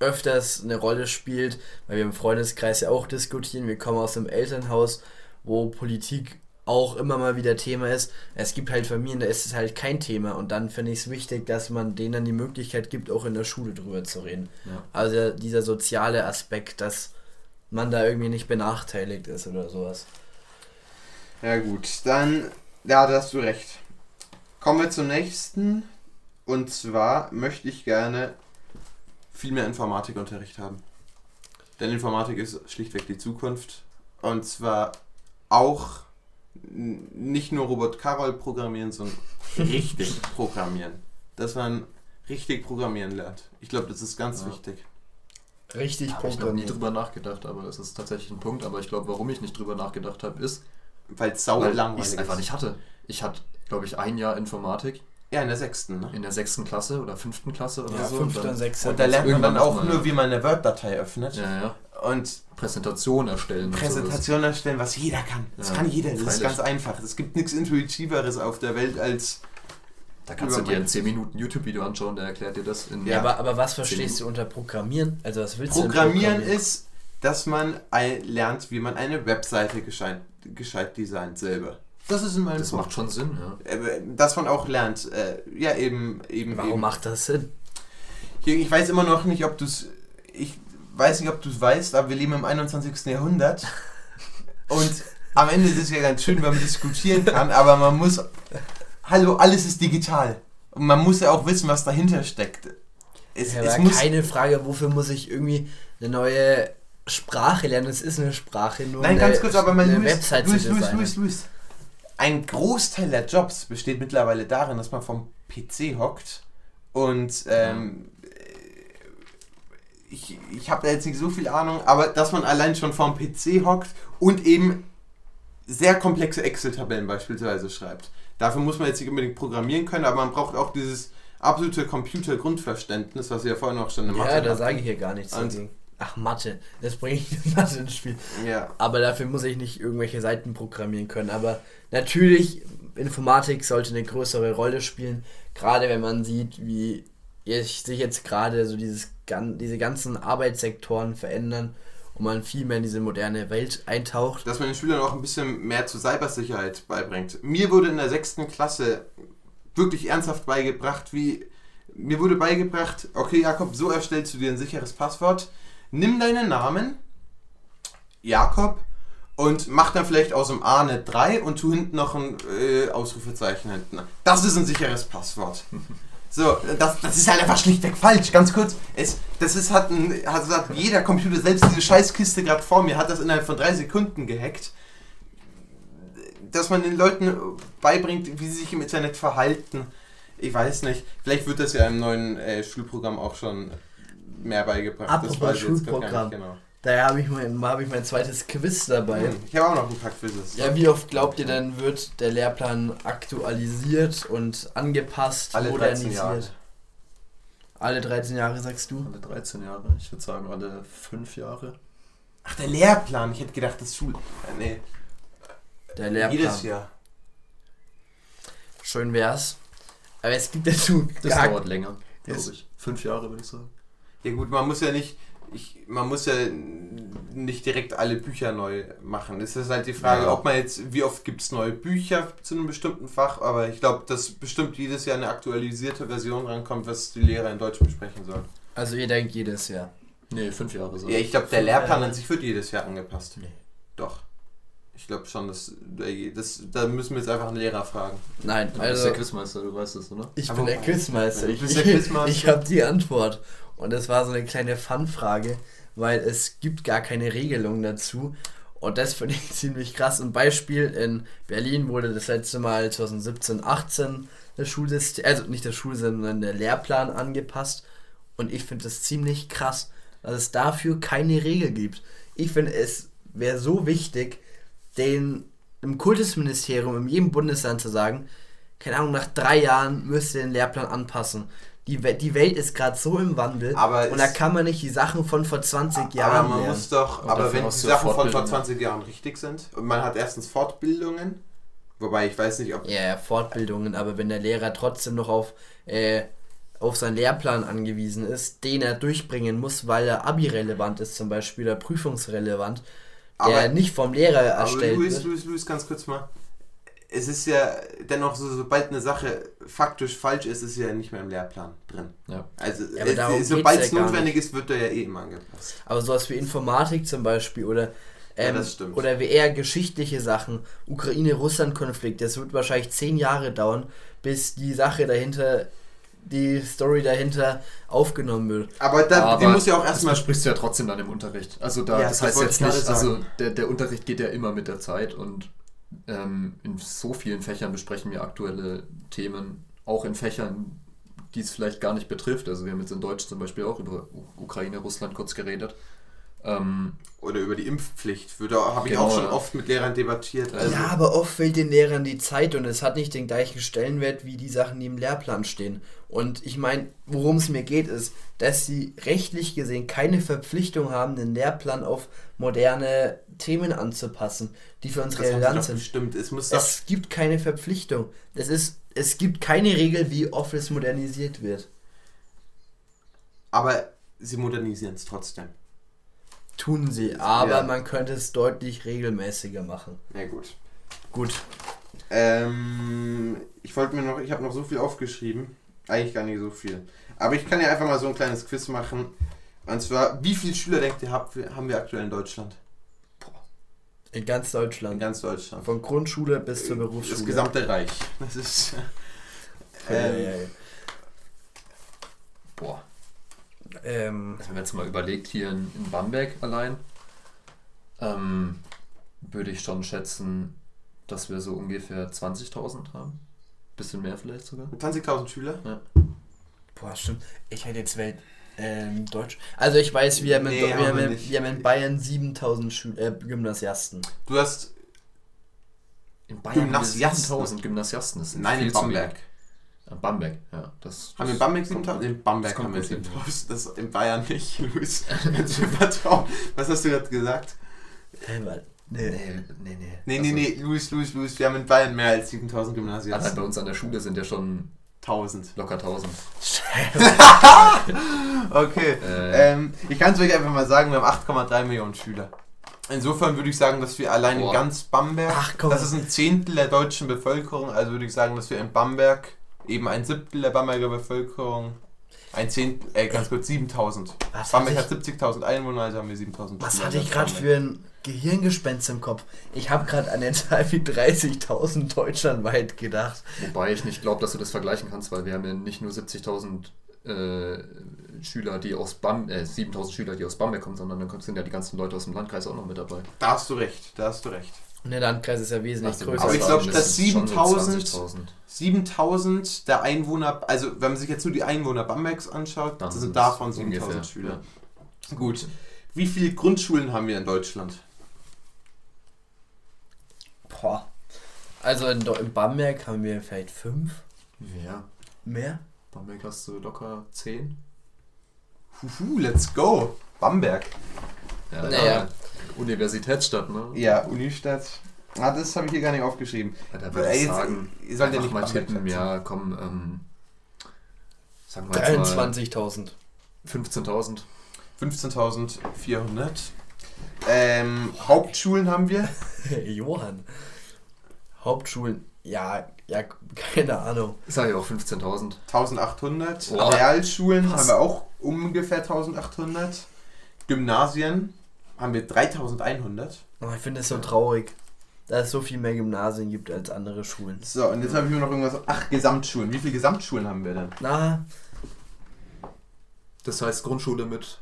öfters eine Rolle spielt, weil wir im Freundeskreis ja auch diskutieren. Wir kommen aus einem Elternhaus, wo Politik auch immer mal wieder Thema ist. Es gibt halt Familien, da ist es halt kein Thema und dann finde ich es wichtig, dass man denen dann die Möglichkeit gibt, auch in der Schule drüber zu reden. Ja. Also dieser soziale Aspekt, dass man da irgendwie nicht benachteiligt ist oder sowas. Ja gut, dann, ja, da hast du recht. Kommen wir zum nächsten. Und zwar möchte ich gerne viel mehr Informatikunterricht haben. Denn Informatik ist schlichtweg die Zukunft. Und zwar auch nicht nur Robot Carol programmieren, sondern richtig programmieren. Dass man richtig programmieren lernt. Ich glaube, das ist ganz ja. wichtig. Richtig habe ich noch nie drüber nachgedacht, aber das ist tatsächlich ein Punkt. Aber ich glaube, warum ich nicht drüber nachgedacht habe, ist, weil es sau langweilig ist. einfach nicht hatte. Ich hatte, glaube ich, ein Jahr Informatik. Ja, in der sechsten, ne? In der sechsten Klasse oder fünften Klasse oder ja, so. Fünfte und, sechste. Und da lernt man dann auch nur, wie man eine Word-Datei öffnet. Ja, ja. Und Präsentation erstellen. Präsentation erstellen, was jeder kann. Das ja, kann jeder. Das freilich. ist ganz einfach. Es gibt nichts Intuitiveres auf der Welt als. Da kannst du dir ein 10 Minuten YouTube-Video anschauen, der erklärt dir das. In ja, aber, aber was verstehst du unter Programmieren? Also was willst Programmieren du Programmieren ist, dass man lernt, wie man eine Webseite gescheit, gescheit designt selber. Das ist in meinem Das Punkt. macht schon Sinn, ja. Äh, dass man auch lernt. Äh, ja, eben. eben Warum eben. macht das Sinn? Ich weiß immer noch nicht, ob du es. Ich weiß nicht, ob du es weißt, aber wir leben im 21. Jahrhundert. Und am Ende ist es ja ganz schön, wenn man diskutieren kann, aber man muss. Hallo, alles ist digital. Und man muss ja auch wissen, was dahinter steckt. Es, ja, es muss keine Frage, wofür muss ich irgendwie eine neue Sprache lernen? Es ist eine Sprache, nur Nein, ganz kurz, aber mein Luis, Website Luis, Luis, Luis, Luis. Ein Großteil der Jobs besteht mittlerweile darin, dass man vom PC hockt und ähm, ich, ich habe da jetzt nicht so viel Ahnung, aber dass man allein schon vorm PC hockt und eben sehr komplexe Excel-Tabellen beispielsweise schreibt. Dafür muss man jetzt nicht unbedingt programmieren können, aber man braucht auch dieses absolute Computer-Grundverständnis, was wir ja vorhin auch schon in Mathe Ja, da sage ich hier gar nichts dagegen. Ach, Mathe. Das bringe ich Mathe ins Spiel. Ja. Aber dafür muss ich nicht irgendwelche Seiten programmieren können. Aber natürlich, Informatik sollte eine größere Rolle spielen. Gerade wenn man sieht, wie sich jetzt gerade so dieses, diese ganzen Arbeitssektoren verändern und man viel mehr in diese moderne Welt eintaucht. Dass man den Schülern auch ein bisschen mehr zur Cybersicherheit beibringt. Mir wurde in der sechsten Klasse wirklich ernsthaft beigebracht, wie mir wurde beigebracht, okay Jakob, so erstellst du dir ein sicheres Passwort. Nimm deinen Namen, Jakob, und mach dann vielleicht aus dem A eine 3 und tu hinten noch ein äh, Ausrufezeichen hinten. Das ist ein sicheres Passwort. So, das, das ist halt einfach schlichtweg falsch. Ganz kurz, es, das ist, hat, ein, hat, hat jeder Computer, selbst diese Scheißkiste gerade vor mir, hat das innerhalb von drei Sekunden gehackt. Dass man den Leuten beibringt, wie sie sich im Internet verhalten. Ich weiß nicht. Vielleicht wird das ja im neuen äh, Schulprogramm auch schon mehr beigebracht. Apropos das weiß Schulprogramm. Genau. Daher habe ich, mein, hab ich mein zweites Quiz dabei. Hm, ich habe auch noch ein paar Quizzes. Ja, wie oft glaubt ihr denn, wird der Lehrplan aktualisiert und angepasst, alle modernisiert? 13 Jahre. Alle 13 Jahre, sagst du? Alle 13 Jahre. Ich würde sagen, alle 5 Jahre. Ach, der Lehrplan. Ich hätte gedacht, das Schul... Äh, nee. Der Lehrplan. Jedes Jahr. Schön wär's. Aber es gibt dazu. Das dauert länger, glaube ich. Fünf Jahre, würde ich sagen. Ja gut, man muss ja nicht ich, man muss ja nicht direkt alle Bücher neu machen. Es ist halt die Frage, ja. ob man jetzt, wie oft gibt es neue Bücher zu einem bestimmten Fach, aber ich glaube, dass bestimmt jedes Jahr eine aktualisierte Version rankommt, was die Lehrer in Deutsch besprechen sollen. Also ihr denkt jedes Jahr? Nee, fünf Jahre so. Ja, ich glaube, der Lehrplan an sich wird jedes Jahr angepasst. Nee. Doch. Ich glaube schon, dass das, da müssen wir jetzt einfach einen Lehrer fragen. Nein, du also, bist der Quizmeister, du weißt es, oder? Ich Aber bin der Quizmeister. Ich, ich, ich habe die Antwort. Und das war so eine kleine Fun-Frage, weil es gibt gar keine Regelung dazu. Und das finde ich ziemlich krass. Ein Beispiel, in Berlin wurde das letzte Mal 2017, 18 das Schulsystem, also nicht das Schulsystem, sondern der Lehrplan angepasst. Und ich finde das ziemlich krass, dass es dafür keine Regel gibt. Ich finde, es wäre so wichtig, den im Kultusministerium in jedem Bundesland zu sagen, keine Ahnung, nach drei Jahren müsst ihr den Lehrplan anpassen die, die Welt ist gerade so im Wandel aber und da kann man nicht die Sachen von vor 20 Jahren. Aber man lernen. muss doch, und aber wenn die Sachen von vor 20 Jahren richtig sind und man hat erstens Fortbildungen, wobei ich weiß nicht, ob. Ja, Fortbildungen, aber wenn der Lehrer trotzdem noch auf, äh, auf seinen Lehrplan angewiesen ist, den er durchbringen muss, weil er abi-relevant ist, zum Beispiel, oder prüfungsrelevant, der aber, nicht vom Lehrer erstellt aber Luis. Luis, Luis, ganz kurz mal es ist ja dennoch so, sobald eine Sache faktisch falsch ist, ist sie ja nicht mehr im Lehrplan drin. Ja. Also ja, sobald es ja notwendig ist, wird der ja eh immer angepasst. Aber sowas wie Informatik zum Beispiel oder ähm, ja, oder wie eher geschichtliche Sachen, Ukraine-Russland-Konflikt, das wird wahrscheinlich zehn Jahre dauern, bis die Sache dahinter die Story dahinter aufgenommen wird. Aber, da, Aber die muss ja auch erstmal. sprichst du ja trotzdem dann im Unterricht. Also da, ja, das, das heißt jetzt nicht, also der, der Unterricht geht ja immer mit der Zeit und ähm, in so vielen Fächern besprechen wir aktuelle Themen, auch in Fächern, die es vielleicht gar nicht betrifft. Also wir haben jetzt in Deutsch zum Beispiel auch über Ukraine, Russland kurz geredet. Ähm, Oder über die Impfpflicht. Da habe ich genau, auch schon oft mit Lehrern debattiert. Also. Ja, aber oft fehlt den Lehrern die Zeit und es hat nicht den gleichen Stellenwert wie die Sachen, die im Lehrplan stehen. Und ich meine, worum es mir geht, ist, dass sie rechtlich gesehen keine Verpflichtung haben, den Lehrplan auf moderne Themen anzupassen, die für uns das relevant sind. Stimmt, es, muss es gibt keine Verpflichtung. Es, ist, es gibt keine Regel, wie Office modernisiert wird. Aber sie modernisieren es trotzdem. Tun sie, aber ja. man könnte es deutlich regelmäßiger machen. Ja, gut. Gut. Ähm, ich wollte mir noch, ich habe noch so viel aufgeschrieben. Eigentlich gar nicht so viel. Aber ich kann ja einfach mal so ein kleines Quiz machen. Und zwar, wie viele Schüler denkt ihr, haben wir aktuell in Deutschland? In ganz Deutschland. In ganz Deutschland. Von Grundschule bis zur Berufsschule. Das gesamte Reich. Das ist. Ähm, Boah. Ähm, also wenn man jetzt mal überlegt, hier in, in Bamberg allein, ähm, würde ich schon schätzen, dass wir so ungefähr 20.000 haben. Bisschen mehr vielleicht sogar. 20.000 Schüler? Ja. Boah, stimmt. Ich hätte jetzt Welt. Ähm, Deutsch. Also ich weiß, wir haben, nee, in, wir haben, wir wir haben in Bayern 7000 Schül äh, Gymnasiasten. Du hast in Bayern Gymnasiasten. 7000 Gymnasiasten. Das Nein, in Bamberg. Bamberg, ja. Das, haben wir in Bamberg 7000? In Bamberg haben wir 7000. Das in Bayern nicht, Luis. Was hast du gerade gesagt? Nee, nee, nee. Nee, nee, also, nee, Luis, Luis, Luis. Wir haben in Bayern mehr als 7000 Gymnasien. Allein bei uns an der Schule sind ja schon 1000. Locker 1000. okay. Äh. Ähm, ich kann es euch einfach mal sagen, wir haben 8,3 Millionen Schüler. Insofern würde ich sagen, dass wir allein Boah. in ganz Bamberg, Ach, das ist ein Zehntel der deutschen Bevölkerung, also würde ich sagen, dass wir in Bamberg eben ein Siebtel der Bamberger Bevölkerung, ein Zehntel, äh, ganz kurz, 7000. Bamberg hat 70.000 Einwohner, also haben wir 7000. Was hatte ich gerade für ein Gehirngespenst im Kopf? Ich habe gerade an eine Zahl wie 30.000 deutschlandweit gedacht. Wobei ich nicht glaube, dass du das vergleichen kannst, weil wir haben ja nicht nur 70.000 äh, Schüler, die aus Bam, äh, 7000 Schüler, die aus Bamberg kommen, sondern dann sind ja die ganzen Leute aus dem Landkreis auch noch mit dabei. Da hast du recht, da hast du recht. Und der Landkreis ist ja wesentlich größer. Aber ich glaube, dass 7000, 7000 der Einwohner, also wenn man sich jetzt nur die Einwohner Bambergs anschaut, Dann sind davon 7000 Schüler. Ja. Gut. Wie viele Grundschulen haben wir in Deutschland? Boah. Also in, in Bamberg haben wir vielleicht fünf. Ja. Mehr? Bamberg hast du locker zehn. Huhu, let's go. Bamberg. Ja, naja. Universitätsstadt, ne? Ja, Unistadt. Ah, das habe ich hier gar nicht aufgeschrieben. Ja, da würde ich sagen, ihr sollt ja nicht mal tippen, ja, komm, ähm, sag mal 23.000. 15.000. 15.400. Ähm, Hauptschulen haben wir. Johann. Hauptschulen, ja, ja, keine Ahnung. Sag ich auch 15.000. 1800. Oh, Realschulen haben wir auch ungefähr 1800. Gymnasien haben wir 3100. Oh, ich finde es so traurig, dass es so viel mehr Gymnasien gibt als andere Schulen. So, und jetzt habe ich mir noch irgendwas. Ach, Gesamtschulen. Wie viele Gesamtschulen haben wir denn? Na. Das heißt Grundschule mit.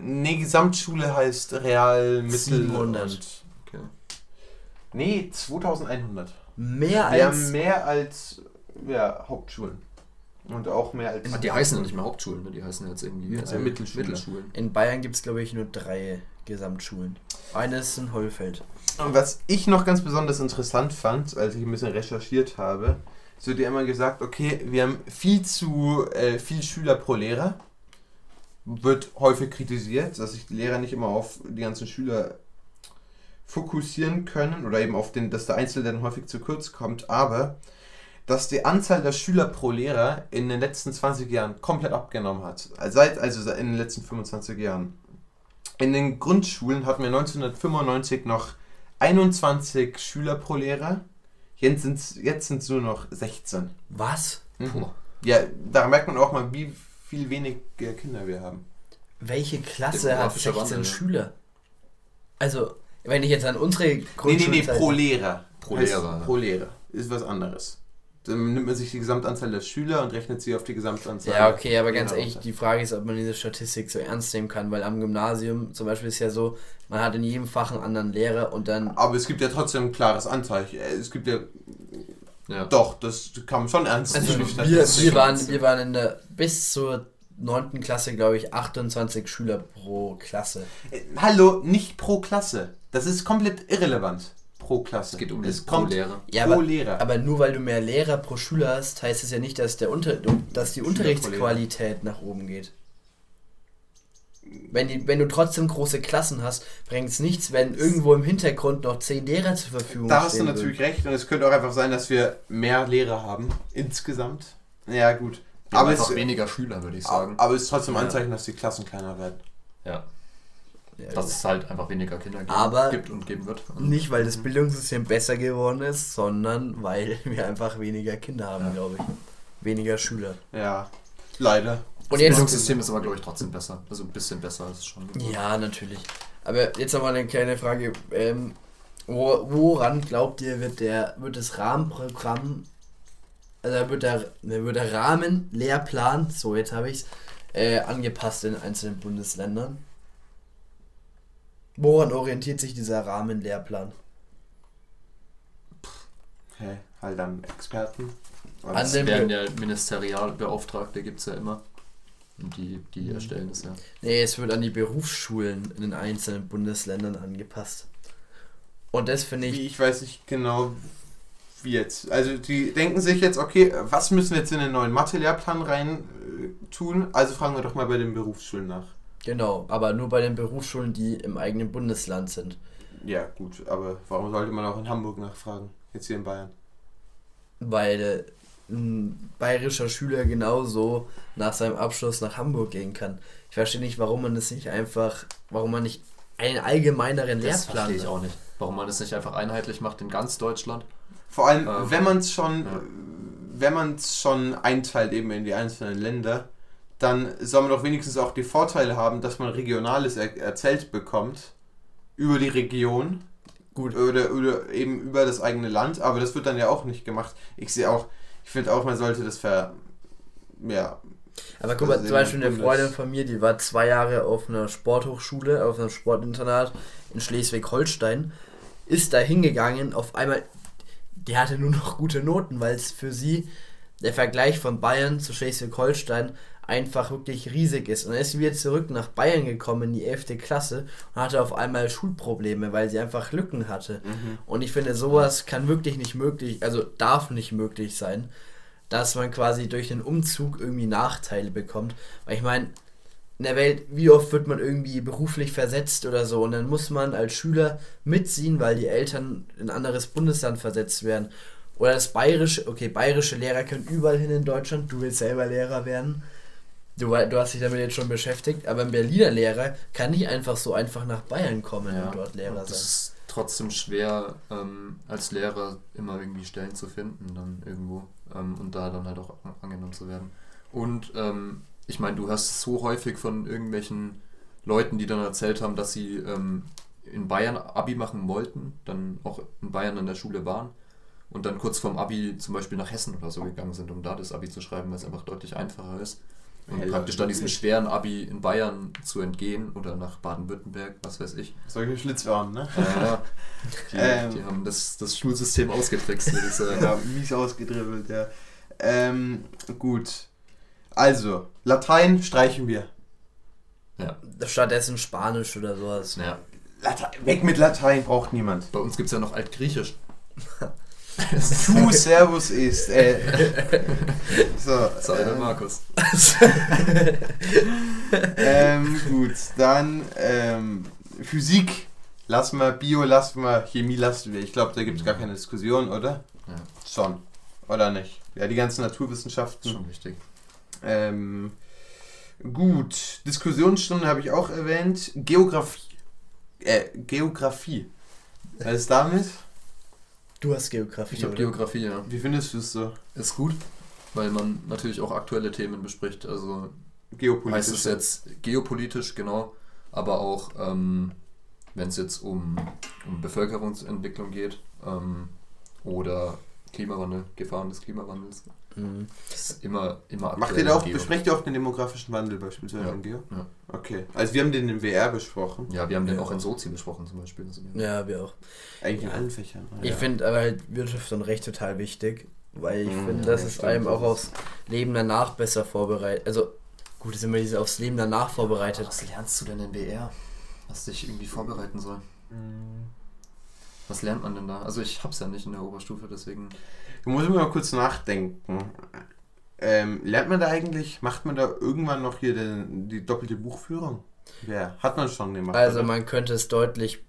Nee, Gesamtschule heißt Real, Mittel. 700. okay. Nee, 2100. Mehr als. Wir haben mehr als ja, Hauptschulen. Und auch mehr als. Die heißen ja nicht mehr Hauptschulen, ne? die heißen jetzt irgendwie ja, also Mittelschulen. Mittelschulen. In Bayern gibt es, glaube ich, nur drei Gesamtschulen. Eine ist in Hollfeld. Und was ich noch ganz besonders interessant fand, als ich ein bisschen recherchiert habe, so dir immer gesagt, okay, wir haben viel zu äh, viel Schüler pro Lehrer. Wird häufig kritisiert, dass sich die Lehrer nicht immer auf die ganzen Schüler fokussieren können oder eben auf den, dass der Einzelne dann häufig zu kurz kommt, aber dass die Anzahl der Schüler pro Lehrer in den letzten 20 Jahren komplett abgenommen hat. Seit, also in den letzten 25 Jahren. In den Grundschulen hatten wir 1995 noch 21 Schüler pro Lehrer. Jetzt sind es jetzt nur noch 16. Was? Mhm. Ja, da merkt man auch mal, wie viel weniger Kinder wir haben. Welche Klasse hat 16 Wandel, Schüler? Also, wenn ich jetzt an unsere Grundschule... Nee, nee, nee, pro Lehrer. Pro Lehrer. Pro Lehrer. Ist was anderes. Dann nimmt man sich die Gesamtanzahl der Schüler und rechnet sie auf die Gesamtanzahl. Ja, okay, aber ganz ehrlich, die Frage ist, ob man diese Statistik so ernst nehmen kann, weil am Gymnasium zum Beispiel ist ja so, man hat in jedem Fach einen anderen Lehrer und dann. Aber es gibt ja trotzdem ein klares Anzeichen. Es gibt ja. Ja. Doch, das man schon ernst also nehmen. Wir, wir, waren, wir waren in der bis zur 9. Klasse, glaube ich, 28 Schüler pro Klasse. Äh, hallo, nicht pro Klasse. Das ist komplett irrelevant pro Klasse. Es geht um das pro Lehrer. Ja, pro aber, Lehrer. Aber nur weil du mehr Lehrer pro Schüler hast, heißt es ja nicht, dass, der Unter dass die Unterrichtsqualität nach oben geht. Wenn, die, wenn du trotzdem große Klassen hast, bringt es nichts, wenn irgendwo im Hintergrund noch zehn Lehrer zur Verfügung stehen. Da hast du natürlich würden. recht und es könnte auch einfach sein, dass wir mehr Lehrer haben insgesamt. Ja, gut. Wir aber einfach es, weniger Schüler, würde ich sagen. Aber es ist trotzdem ein Anzeichen, dass die Klassen kleiner werden. Ja. Dass es halt einfach weniger Kinder gibt, aber gibt und geben wird. Nicht, weil das Bildungssystem besser geworden ist, sondern weil wir einfach weniger Kinder haben, ja. glaube ich. Weniger Schüler. Ja, leider. Und das Bildungssystem ist aber, glaube ich, trotzdem besser. Also ein bisschen besser als schon. Geworden. Ja, natürlich. Aber jetzt nochmal eine kleine Frage. Ähm, woran glaubt ihr, wird, der, wird das Rahmenprogramm, also wird der, wird der Rahmenlehrplan, so jetzt habe ich es, äh, angepasst in einzelnen Bundesländern? Woran orientiert sich dieser Rahmenlehrplan? Okay, halt an Experten. An dem werden ja Ministerialbeauftragte, gibt es ja immer. Und die, die mhm. erstellen das ja. Nee, es wird an die Berufsschulen in den einzelnen Bundesländern angepasst. Und das finde ich. Ich weiß nicht genau, wie jetzt. Also die denken sich jetzt, okay, was müssen wir jetzt in den neuen Mathe-Lehrplan rein äh, tun? Also fragen wir doch mal bei den Berufsschulen nach. Genau, aber nur bei den Berufsschulen, die im eigenen Bundesland sind. Ja, gut, aber warum sollte man auch in Hamburg nachfragen? Jetzt hier in Bayern. Weil ein bayerischer Schüler genauso nach seinem Abschluss nach Hamburg gehen kann. Ich verstehe nicht, warum man das nicht einfach, warum man nicht einen allgemeineren das Lehrplan. Das verstehe ich auch nicht. Warum man das nicht einfach einheitlich macht in ganz Deutschland. Vor allem, ähm, wenn man es schon, ja. wenn man es schon einteilt eben in die einzelnen Länder, dann soll man doch wenigstens auch die Vorteile haben, dass man Regionales er erzählt bekommt über die Region. Gut. Oder, oder eben über das eigene Land, aber das wird dann ja auch nicht gemacht. Ich sehe auch, ich finde auch, man sollte das ver. Ja. Aber guck mal, zum Beispiel eine Freundin von mir, die war zwei Jahre auf einer Sporthochschule, auf einem Sportinternat in Schleswig-Holstein, ist da hingegangen, auf einmal, die hatte nur noch gute Noten, weil es für sie der Vergleich von Bayern zu Schleswig-Holstein einfach wirklich riesig ist. Und dann ist sie wieder zurück nach Bayern gekommen in die 11. Klasse und hatte auf einmal Schulprobleme, weil sie einfach Lücken hatte. Mhm. Und ich finde, sowas kann wirklich nicht möglich, also darf nicht möglich sein, dass man quasi durch den Umzug irgendwie Nachteile bekommt. Weil ich meine, in der Welt, wie oft wird man irgendwie beruflich versetzt oder so und dann muss man als Schüler mitziehen, weil die Eltern in ein anderes Bundesland versetzt werden. Oder das bayerische, okay, bayerische Lehrer können überall hin in Deutschland, du willst selber Lehrer werden. Du, du hast dich damit jetzt schon beschäftigt, aber ein Berliner Lehrer kann nicht einfach so einfach nach Bayern kommen ja, und dort Lehrer sein. Das ist trotzdem schwer, ähm, als Lehrer immer irgendwie Stellen zu finden, dann irgendwo ähm, und da dann halt auch angenommen zu werden. Und ähm, ich meine, du hast so häufig von irgendwelchen Leuten, die dann erzählt haben, dass sie ähm, in Bayern Abi machen wollten, dann auch in Bayern an der Schule waren und dann kurz vorm Abi zum Beispiel nach Hessen oder so gegangen sind, um da das Abi zu schreiben, weil es einfach deutlich einfacher ist. Und praktisch dann diesem schweren Abi in Bayern zu entgehen oder nach Baden-Württemberg, was weiß ich. Solche Schlitzohren, ne? Ja, die, ähm, die, haben das, das Schulsystem ausgetrickst, würde ich sagen. Ja, mies ausgedribbelt, ja. Ähm, gut. Also, Latein streichen wir. Ja. Stattdessen Spanisch oder sowas. Ja. Latein, weg mit Latein, braucht niemand. Bei uns gibt es ja noch Altgriechisch. Du Servus ist. Äh. So. Sei äh, Markus. ähm, gut, dann ähm, Physik lassen wir, Bio lassen wir, Chemie lassen wir. Ich glaube, da gibt es gar keine Diskussion, oder? Ja. Schon. Oder nicht? Ja, die ganzen Naturwissenschaften. Schon wichtig. Ähm, gut, Diskussionsstunde habe ich auch erwähnt. Geografie. Äh, Geografie. Was ist damit? Du hast Geografie. Ich habe Geografie, ja. Wie findest du es so? Ist gut, weil man natürlich auch aktuelle Themen bespricht. Also geopolitisch. Heißt es jetzt geopolitisch, genau, aber auch ähm, wenn es jetzt um, um Bevölkerungsentwicklung geht ähm, oder Klimawandel, Gefahren des Klimawandels. Mhm. Das ist immer, immer Macht ihr da auch, besprecht ihr auch den demografischen Wandel beispielsweise ja. in Geo? Ja. Okay. Also wir haben den im WR besprochen. Ja, wir haben den auch in Sozi besprochen zum Beispiel. Ja, wir auch. Eigentlich in allen Fächern. Ich finde aber halt Wirtschaft und Recht total wichtig, weil ich mhm, finde, dass es einem auch aufs Leben danach besser vorbereitet. Also gut, ist immer diese aufs Leben danach vorbereitet. Was lernst du denn in WR? Was dich irgendwie vorbereiten soll? Mhm. Was lernt man denn da? Also ich hab's ja nicht in der Oberstufe, deswegen. Du musst mal kurz nachdenken. Ähm, lernt man da eigentlich, macht man da irgendwann noch hier den, die doppelte Buchführung? Ja, hat man schon gemacht. Also oder? man könnte es deutlich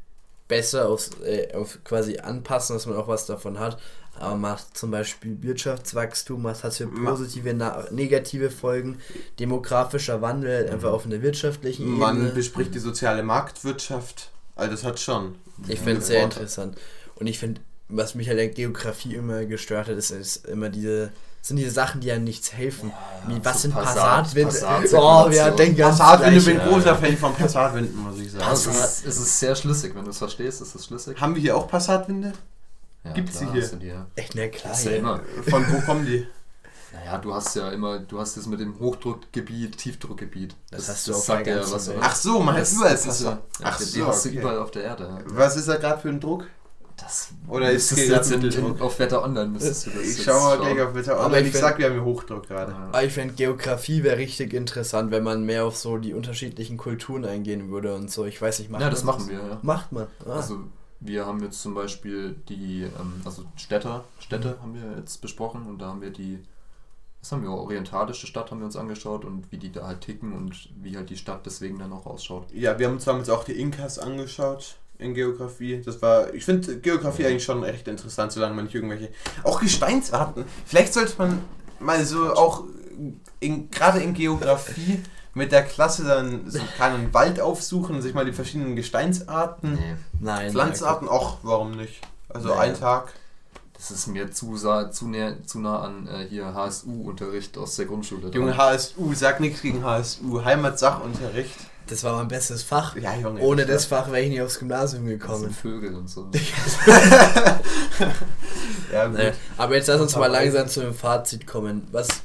besser aufs, äh, auf quasi anpassen, dass man auch was davon hat. Aber macht zum Beispiel Wirtschaftswachstum, was hat für positive, negative Folgen, demografischer Wandel einfach auf einer wirtschaftlichen Ebene. Man bespricht die soziale Marktwirtschaft. Also das hat schon. Ich finde es sehr interessant. Und ich finde, was mich halt in Geografie immer gestört hat, ist, ist immer diese sind diese Sachen, die ja nichts helfen. Ja, Wie, was so sind Passatwinde? Passat oh, ja, denk ganz Passatwinde, ich bin großer Fan von Passatwinden, muss ich sagen. Also es, ist, es ist sehr schlüssig, wenn du es verstehst, ist es schlüssig. Haben wir hier auch Passatwinde? Ja, Gibt sie hier? Die, ja. Echt, ne, klar. Ja. Von wo kommen die? Naja, du hast ja immer, du hast es mit dem Hochdruckgebiet, Tiefdruckgebiet. Das, das hast du auch sagt ja was. Ach so, man hat überall Passat. Ach so, die hast du überall auf der Erde. Was ist da gerade für ein Druck? Das Oder ist es jetzt in, in, auf Wetter Online müsstest du das Ich schau mal gleich auf Wetter Online. Aber ich, ich sag, wir haben hier Hochdruck gerade. Aber ich finde Geografie wäre richtig interessant, wenn man mehr auf so die unterschiedlichen Kulturen eingehen würde und so. Ich weiß nicht, macht Ja, das machen wir, ja. Macht man. Ah. Also wir haben jetzt zum Beispiel die, ähm, also Städte, Städte mhm. haben wir jetzt besprochen und da haben wir die, was haben wir, orientalische Stadt haben wir uns angeschaut und wie die da halt ticken und wie halt die Stadt deswegen dann auch ausschaut. Ja, wir haben uns damals auch die Inkas angeschaut in Geografie. Das war, ich finde Geografie eigentlich schon echt interessant, solange man nicht irgendwelche, auch Gesteinsarten. Vielleicht sollte man mal so auch in, gerade in Geografie mit der Klasse dann so keinen Wald aufsuchen und sich mal die verschiedenen Gesteinsarten, nee. Nein, Pflanzarten, auch warum nicht? Also nee. ein Tag. Das ist mir zu, zu, näher, zu nah an äh, hier HSU-Unterricht aus der Grundschule. Junge, HSU, sag nichts gegen HSU. Heimatsachunterricht. Das war mein bestes Fach. Ja, Junge. Ohne das Fach wäre ich nicht aufs Gymnasium gekommen. Das sind Vögel und so. ja, gut. Nee. Aber jetzt lass uns mal langsam zu dem Fazit kommen. Was,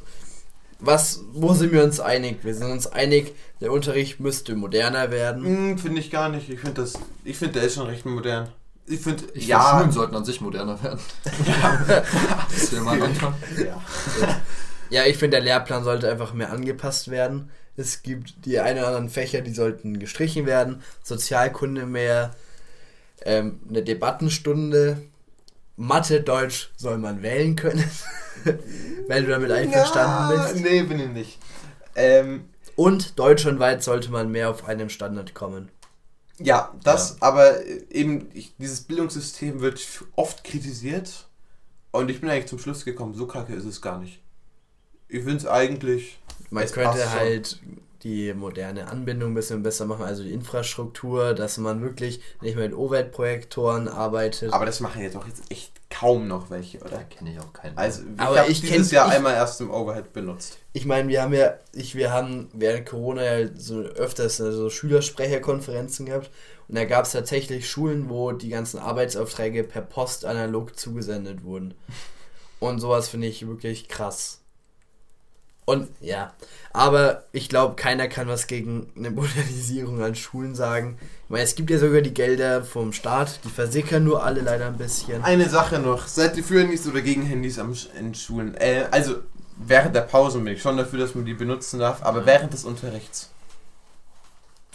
was, wo sind wir uns einig? Wir sind uns einig, der Unterricht müsste moderner werden. Hm, finde ich gar nicht. Ich finde das, ich finde, der ist schon recht modern. Ich finde, ja. Find, Schulen sollten an sich moderner werden. Ja. das wäre mal Anfang. Ja. ja, ich finde, der Lehrplan sollte einfach mehr angepasst werden. Es gibt die ein oder anderen Fächer, die sollten gestrichen werden. Sozialkunde mehr, ähm, eine Debattenstunde. Mathe, Deutsch soll man wählen können. Wenn du damit einverstanden ja, bist. Nee, bin ich nicht. Ähm, Und deutschlandweit sollte man mehr auf einen Standard kommen. Ja, das, ja. aber eben ich, dieses Bildungssystem wird oft kritisiert und ich bin eigentlich zum Schluss gekommen, so kacke ist es gar nicht. Ich finde es eigentlich man könnte halt die moderne Anbindung ein bisschen besser machen, also die Infrastruktur, dass man wirklich nicht mit OLED-Projektoren arbeitet. Aber das machen jetzt auch jetzt echt kaum noch welche, oder? Da kenne ich auch keinen. Also ich aber ich dieses Jahr ich, einmal erst im Overhead benutzt. Ich meine, wir haben ja, ich, wir haben während Corona ja so öfters so Schülersprecherkonferenzen gehabt und da gab es tatsächlich Schulen, wo die ganzen Arbeitsaufträge per Post analog zugesendet wurden. Und sowas finde ich wirklich krass. Und ja, aber ich glaube, keiner kann was gegen eine Modernisierung an Schulen sagen. Ich meine, es gibt ja sogar die Gelder vom Staat, die versickern nur alle leider ein bisschen. Eine Sache noch, seid ihr für Handys oder gegen Handys am, in Schulen? Äh, also während der Pausen bin ich schon dafür, dass man die benutzen darf, aber ja. während des Unterrichts.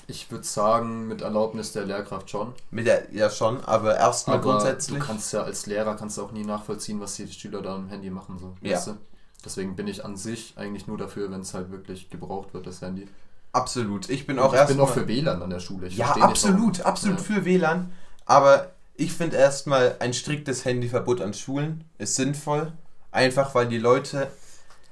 Ich würde sagen, mit Erlaubnis der Lehrkraft schon. Mit der, ja schon, aber erstmal grundsätzlich. Du kannst ja als Lehrer kannst du auch nie nachvollziehen, was die Schüler da am Handy machen. So. Ja. Weißt du? Deswegen bin ich an sich eigentlich nur dafür, wenn es halt wirklich gebraucht wird, das Handy. Absolut. Ich bin auch Ich bin auch für WLAN an der Schule. Ich ja, absolut, absolut ja. für WLAN. Aber ich finde erstmal ein striktes Handyverbot an Schulen ist sinnvoll. Einfach weil die Leute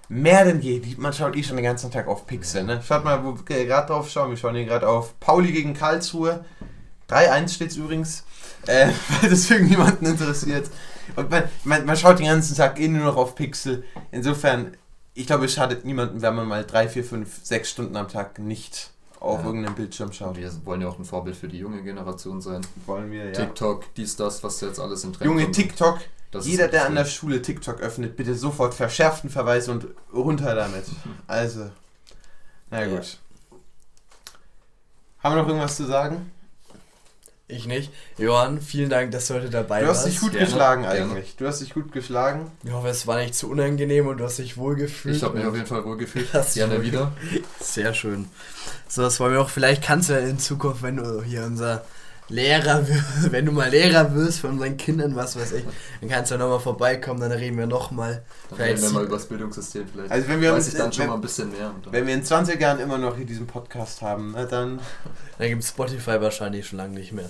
mehr denn je, man schaut eh schon den ganzen Tag auf Pixel. Ne? Schaut mal, wo wir gerade drauf schauen. Wir schauen hier gerade auf Pauli gegen Karlsruhe. 3-1 steht es übrigens. Äh, weil das irgendjemanden interessiert. Und man, man, man schaut den ganzen Tag eh nur noch auf Pixel. Insofern, ich glaube, es schadet niemandem, wenn man mal drei, vier, fünf, sechs Stunden am Tag nicht auf ja. irgendeinem Bildschirm schaut. Wir wollen ja auch ein Vorbild für die junge Generation sein. Wollen wir, ja. TikTok, dies, das, was jetzt alles in Trend Junge, kommt. TikTok. Jeder, der an der Schule TikTok öffnet, bitte sofort verschärften Verweis und runter damit. Also, na gut. Ja. Haben wir noch irgendwas zu sagen? Ich nicht. Johann, vielen Dank, dass du heute dabei warst. Du hast dich gut Gerne. geschlagen eigentlich. Du hast dich gut geschlagen. Ich hoffe, es war nicht zu unangenehm und du hast dich wohlgefühlt. Ich habe mich auf jeden Fall wohlgefühlt. Gerne wieder. Sehr schön. So, das wollen wir auch. Vielleicht kannst du ja in Zukunft, wenn du hier unser Lehrer wirst, wenn du mal Lehrer wirst von unseren Kindern, was weiß ich, dann kannst du ja nochmal vorbeikommen, dann reden wir nochmal. Dann reden wir mal über das Bildungssystem vielleicht. Also wenn wir weiß uns, ich dann schon wenn, mal ein bisschen mehr. Wenn wir in 20 Jahren immer noch hier diesen Podcast haben, na dann... Dann gibt es Spotify wahrscheinlich schon lange nicht mehr.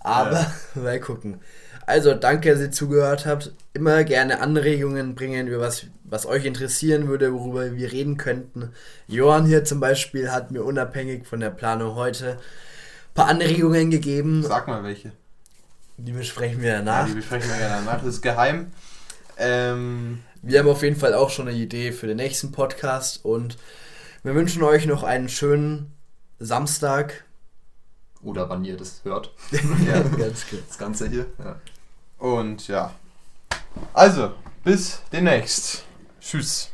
Aber, ja. mal gucken. Also, danke, dass ihr zugehört habt. Immer gerne Anregungen bringen, über was, was euch interessieren würde, worüber wir reden könnten. Johann hier zum Beispiel hat mir unabhängig von der Planung heute paar Anregungen gegeben. Sag mal welche. Die besprechen wir danach. Ja, die besprechen wir danach. Das ist geheim. Ähm, wir haben auf jeden Fall auch schon eine Idee für den nächsten Podcast und wir wünschen euch noch einen schönen Samstag. Oder wann ihr das hört. ja, ganz gut. Das Ganze hier. Ja. Und ja. Also, bis demnächst. Tschüss.